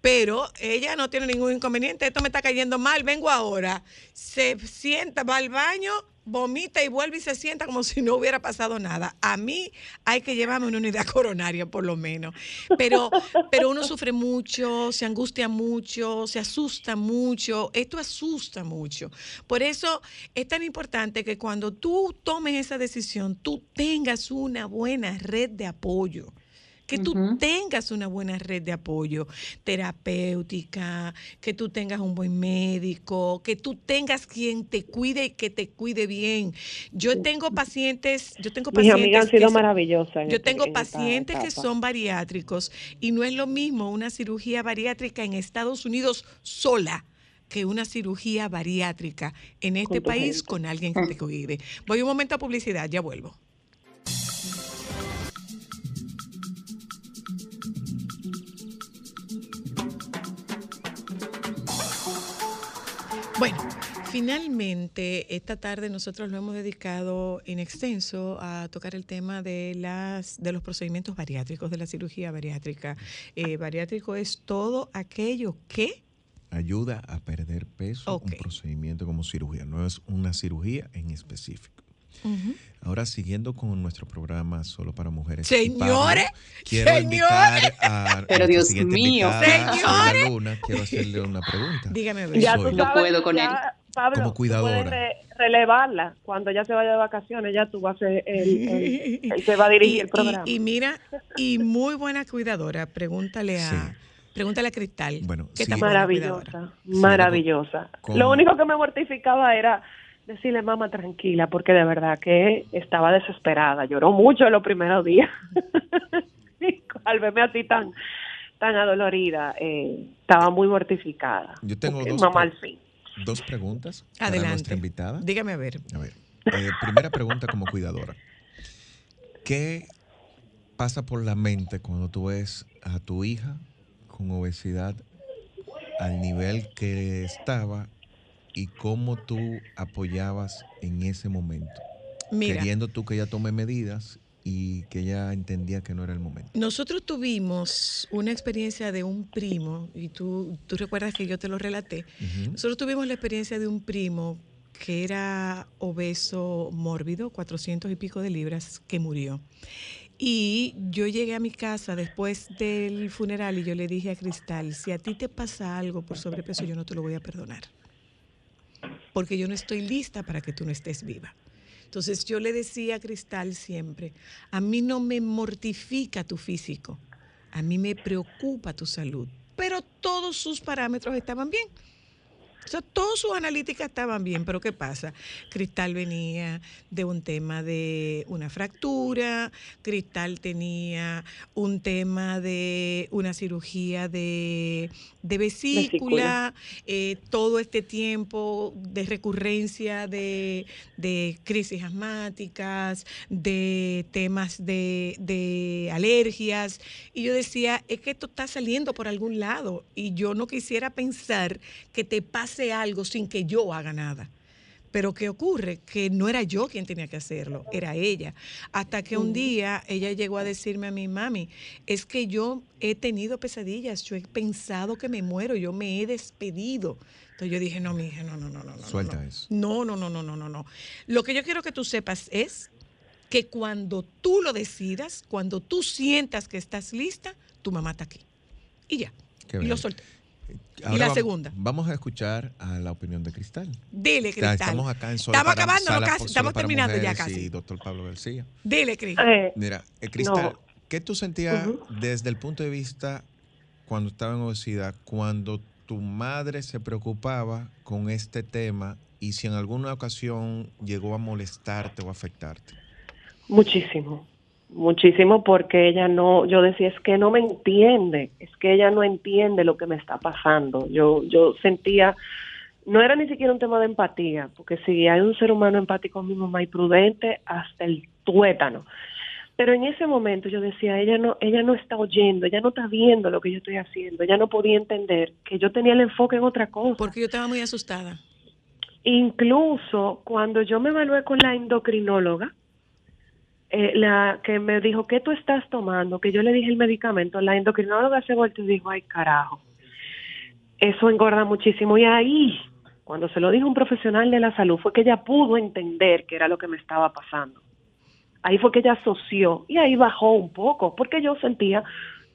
Pero ella no tiene ningún inconveniente. Esto me está cayendo mal. Vengo ahora. Se sienta, va al baño, vomita y vuelve y se sienta como [laughs] si no hubiera pasado nada. A mí hay que llevarme una unidad [laughs] coronaria, por lo menos. Pero, pero uno sufre mucho, se angustia mucho, se asusta mucho. Esto asusta mucho. Por eso es tan importante que cuando tú tomes esa decisión, tú tengas una buena red de apoyo que tú tengas una buena red de apoyo terapéutica, que tú tengas un buen médico, que tú tengas quien te cuide y que te cuide bien. Yo tengo pacientes, yo tengo Mis pacientes amigas han sido maravillosas. yo este- tengo pacientes que son bariátricos y no es lo mismo una cirugía bariátrica en Estados Unidos sola que una cirugía bariátrica en este Con país gente. con alguien que te cuide. Voy un momento a publicidad, ya vuelvo. Bueno, finalmente esta tarde nosotros lo hemos dedicado en extenso a tocar el tema de las de los procedimientos bariátricos, de la cirugía bariátrica. Eh, bariátrico es todo aquello que Ayuda a perder peso, un procedimiento como cirugía, no es una cirugía en específico. Ahora, siguiendo con nuestro programa solo para mujeres. y Señores, quiero señores. invitar a Pero Dios siguiente mío. invitada, Señores. Luna. Quiero hacerle una pregunta. dígame. Ya tú No sabes, puedo con ya, él. Pablo, Como tú cuidadora. puedes relevarla. Cuando ella se vaya de vacaciones, ya tú vas a ser el, el, el que va a dirigir [laughs] Y- el programa. Y, y mira, y muy buena cuidadora. Pregúntale a, Sí. pregúntale a Cristal. Bueno, ¿Qué sí. maravillosa, Sí, maravillosa. con- Lo único que me mortificaba era decirle, mamá, tranquila, porque de verdad que estaba desesperada. Lloró mucho en los primeros días. [laughs] Al verme así tan tan adolorida, eh, estaba muy mortificada. Yo tengo dos Mamá al fin. Dos preguntas para Adelante. nuestra invitada. Dígame a ver. A ver, eh, primera pregunta como cuidadora. ¿Qué pasa por la mente cuando tú ves a tu hija con obesidad al nivel que estaba y cómo tú apoyabas en ese momento? Mira, Queriendo tú que ella tome medidas y que ella entendía que no era el momento. nosotros tuvimos una experiencia de un primo, y tú, tú recuerdas que yo te lo relaté. Nosotros tuvimos la experiencia de un primo que era obeso mórbido, 400 y pico de libras, que murió. Y yo llegué a mi casa después del funeral y yo le dije a Cristal, si a ti te pasa algo por sobrepeso, yo no te lo voy a perdonar. Porque yo no estoy lista para que tú no estés viva. Entonces yo le decía a Cristal siempre, a mí no me mortifica tu físico, a mí me preocupa tu salud, pero todos sus parámetros estaban bien. O sea, todas sus analíticas estaban bien, pero ¿qué pasa? Cristal venía de un tema de una fractura, Cristal tenía un tema de una cirugía de, de vesícula, eh, todo este tiempo de recurrencia de, de crisis asmáticas, de temas de, de alergias. Y yo decía, es que esto está saliendo por algún lado y yo no quisiera pensar que te pase algo sin que yo haga nada. Pero ¿qué ocurre? Que no era yo quien tenía que hacerlo, era ella. Hasta que un día ella llegó a decirme a mi mami, es que yo he tenido pesadillas, yo he pensado que me muero, yo me he despedido. Entonces yo dije, no, mi hija, no, no, no, no. no, Suelta no. eso. No, no, no, no, no, no, no. Lo que yo quiero que tú sepas es que cuando tú lo decidas, cuando tú sientas que estás lista, tu mamá está aquí. Y ya. Qué y bien. lo solté. Ahora la vamos- segunda. Vamos a escuchar a la opinión de Cristal. Dile, O sea, Cristal. estamos acá en Solo Estamos para- acabando, Sala casi, por- estamos terminando ya casi. Y doctor Pablo García. Dile. Eh, Mira, eh, Cristal, No. ¿qué tú sentías desde el punto de vista cuando estaba en obesidad, cuando tu madre se preocupaba con este tema y si en alguna ocasión llegó a molestarte o afectarte? Muchísimo, muchísimo porque ella no, yo decía, es que no me entiende, es que ella no entiende lo que me está pasando. Yo, yo sentía, no era ni siquiera un tema de empatía, porque si hay un ser humano empático con mi mamá y prudente hasta el tuétano. Pero en ese momento yo decía, ella no, ella no está oyendo, ella no está viendo lo que yo estoy haciendo, ella no podía entender que yo tenía el enfoque en otra cosa. Porque yo estaba muy asustada. Incluso cuando yo me evalué con la endocrinóloga, eh, la que me dijo, ¿qué tú estás tomando? Que yo le dije el medicamento, la endocrinóloga se volteó y dijo, ay carajo, eso engorda muchísimo. Y ahí, cuando se lo dijo un profesional de la salud, fue que ella pudo entender qué era lo que me estaba pasando. Ahí fue que ella asoció y ahí bajó un poco, porque yo sentía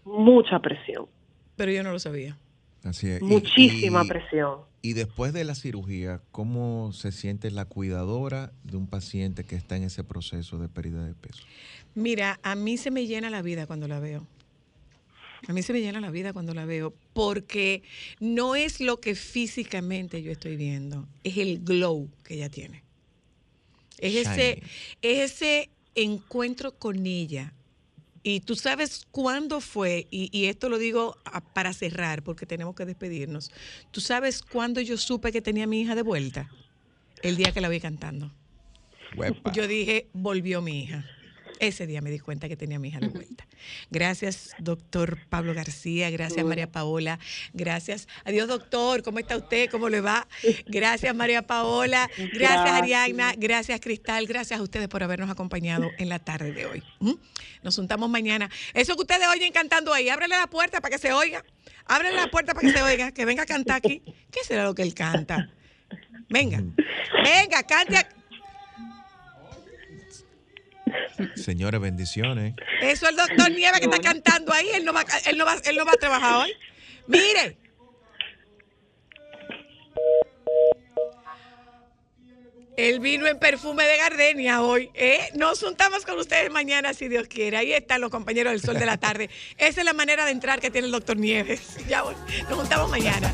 mucha presión, Pero yo no lo sabía. Así es. Y- muchísima y- presión. Y después de la cirugía, ¿cómo se siente la cuidadora de un paciente que está en ese proceso de pérdida de peso? Mira, a mí se me llena la vida cuando la veo. A mí se me llena la vida cuando la veo, porque no es lo que físicamente yo estoy viendo, es el glow que ella tiene. Es ese, es ese encuentro con ella. Y tú sabes cuándo fue, y, y esto lo digo a- para cerrar, porque tenemos que despedirnos. ¿Tú sabes cuándo yo supe que tenía a mi hija de vuelta? El día que la vi cantando. Yo dije, volvió mi hija. Ese día me di cuenta que tenía a mi hija de vuelta. Gracias, doctor Pablo García. Gracias, María Paola. Gracias. Adiós, doctor. ¿Cómo está usted? ¿Cómo le va? Gracias, María Paola. Gracias. Ariadna. Gracias, Cristal. Gracias a ustedes por habernos acompañado en la tarde de hoy. ¿Mm? Nos juntamos mañana. Eso que ustedes oyen cantando ahí, ábrele la puerta para que se oiga. Ábrele la puerta para que se oiga. Que venga a cantar aquí. ¿Qué será lo que él canta? Venga. Venga, cante. aquí. Señores, bendiciones. Eso el doctor Nieve que está cantando ahí, él no va, a- él no va, él no va a trabajar hoy. Mire. Él vino en perfume de gardenia hoy. ¿eh? Nos juntamos con ustedes mañana, si Dios quiere. Ahí están los compañeros del sol de la tarde. [laughs] Esa es la manera de entrar que tiene el doctor Nieves. [laughs] Ya, voy. nos juntamos mañana.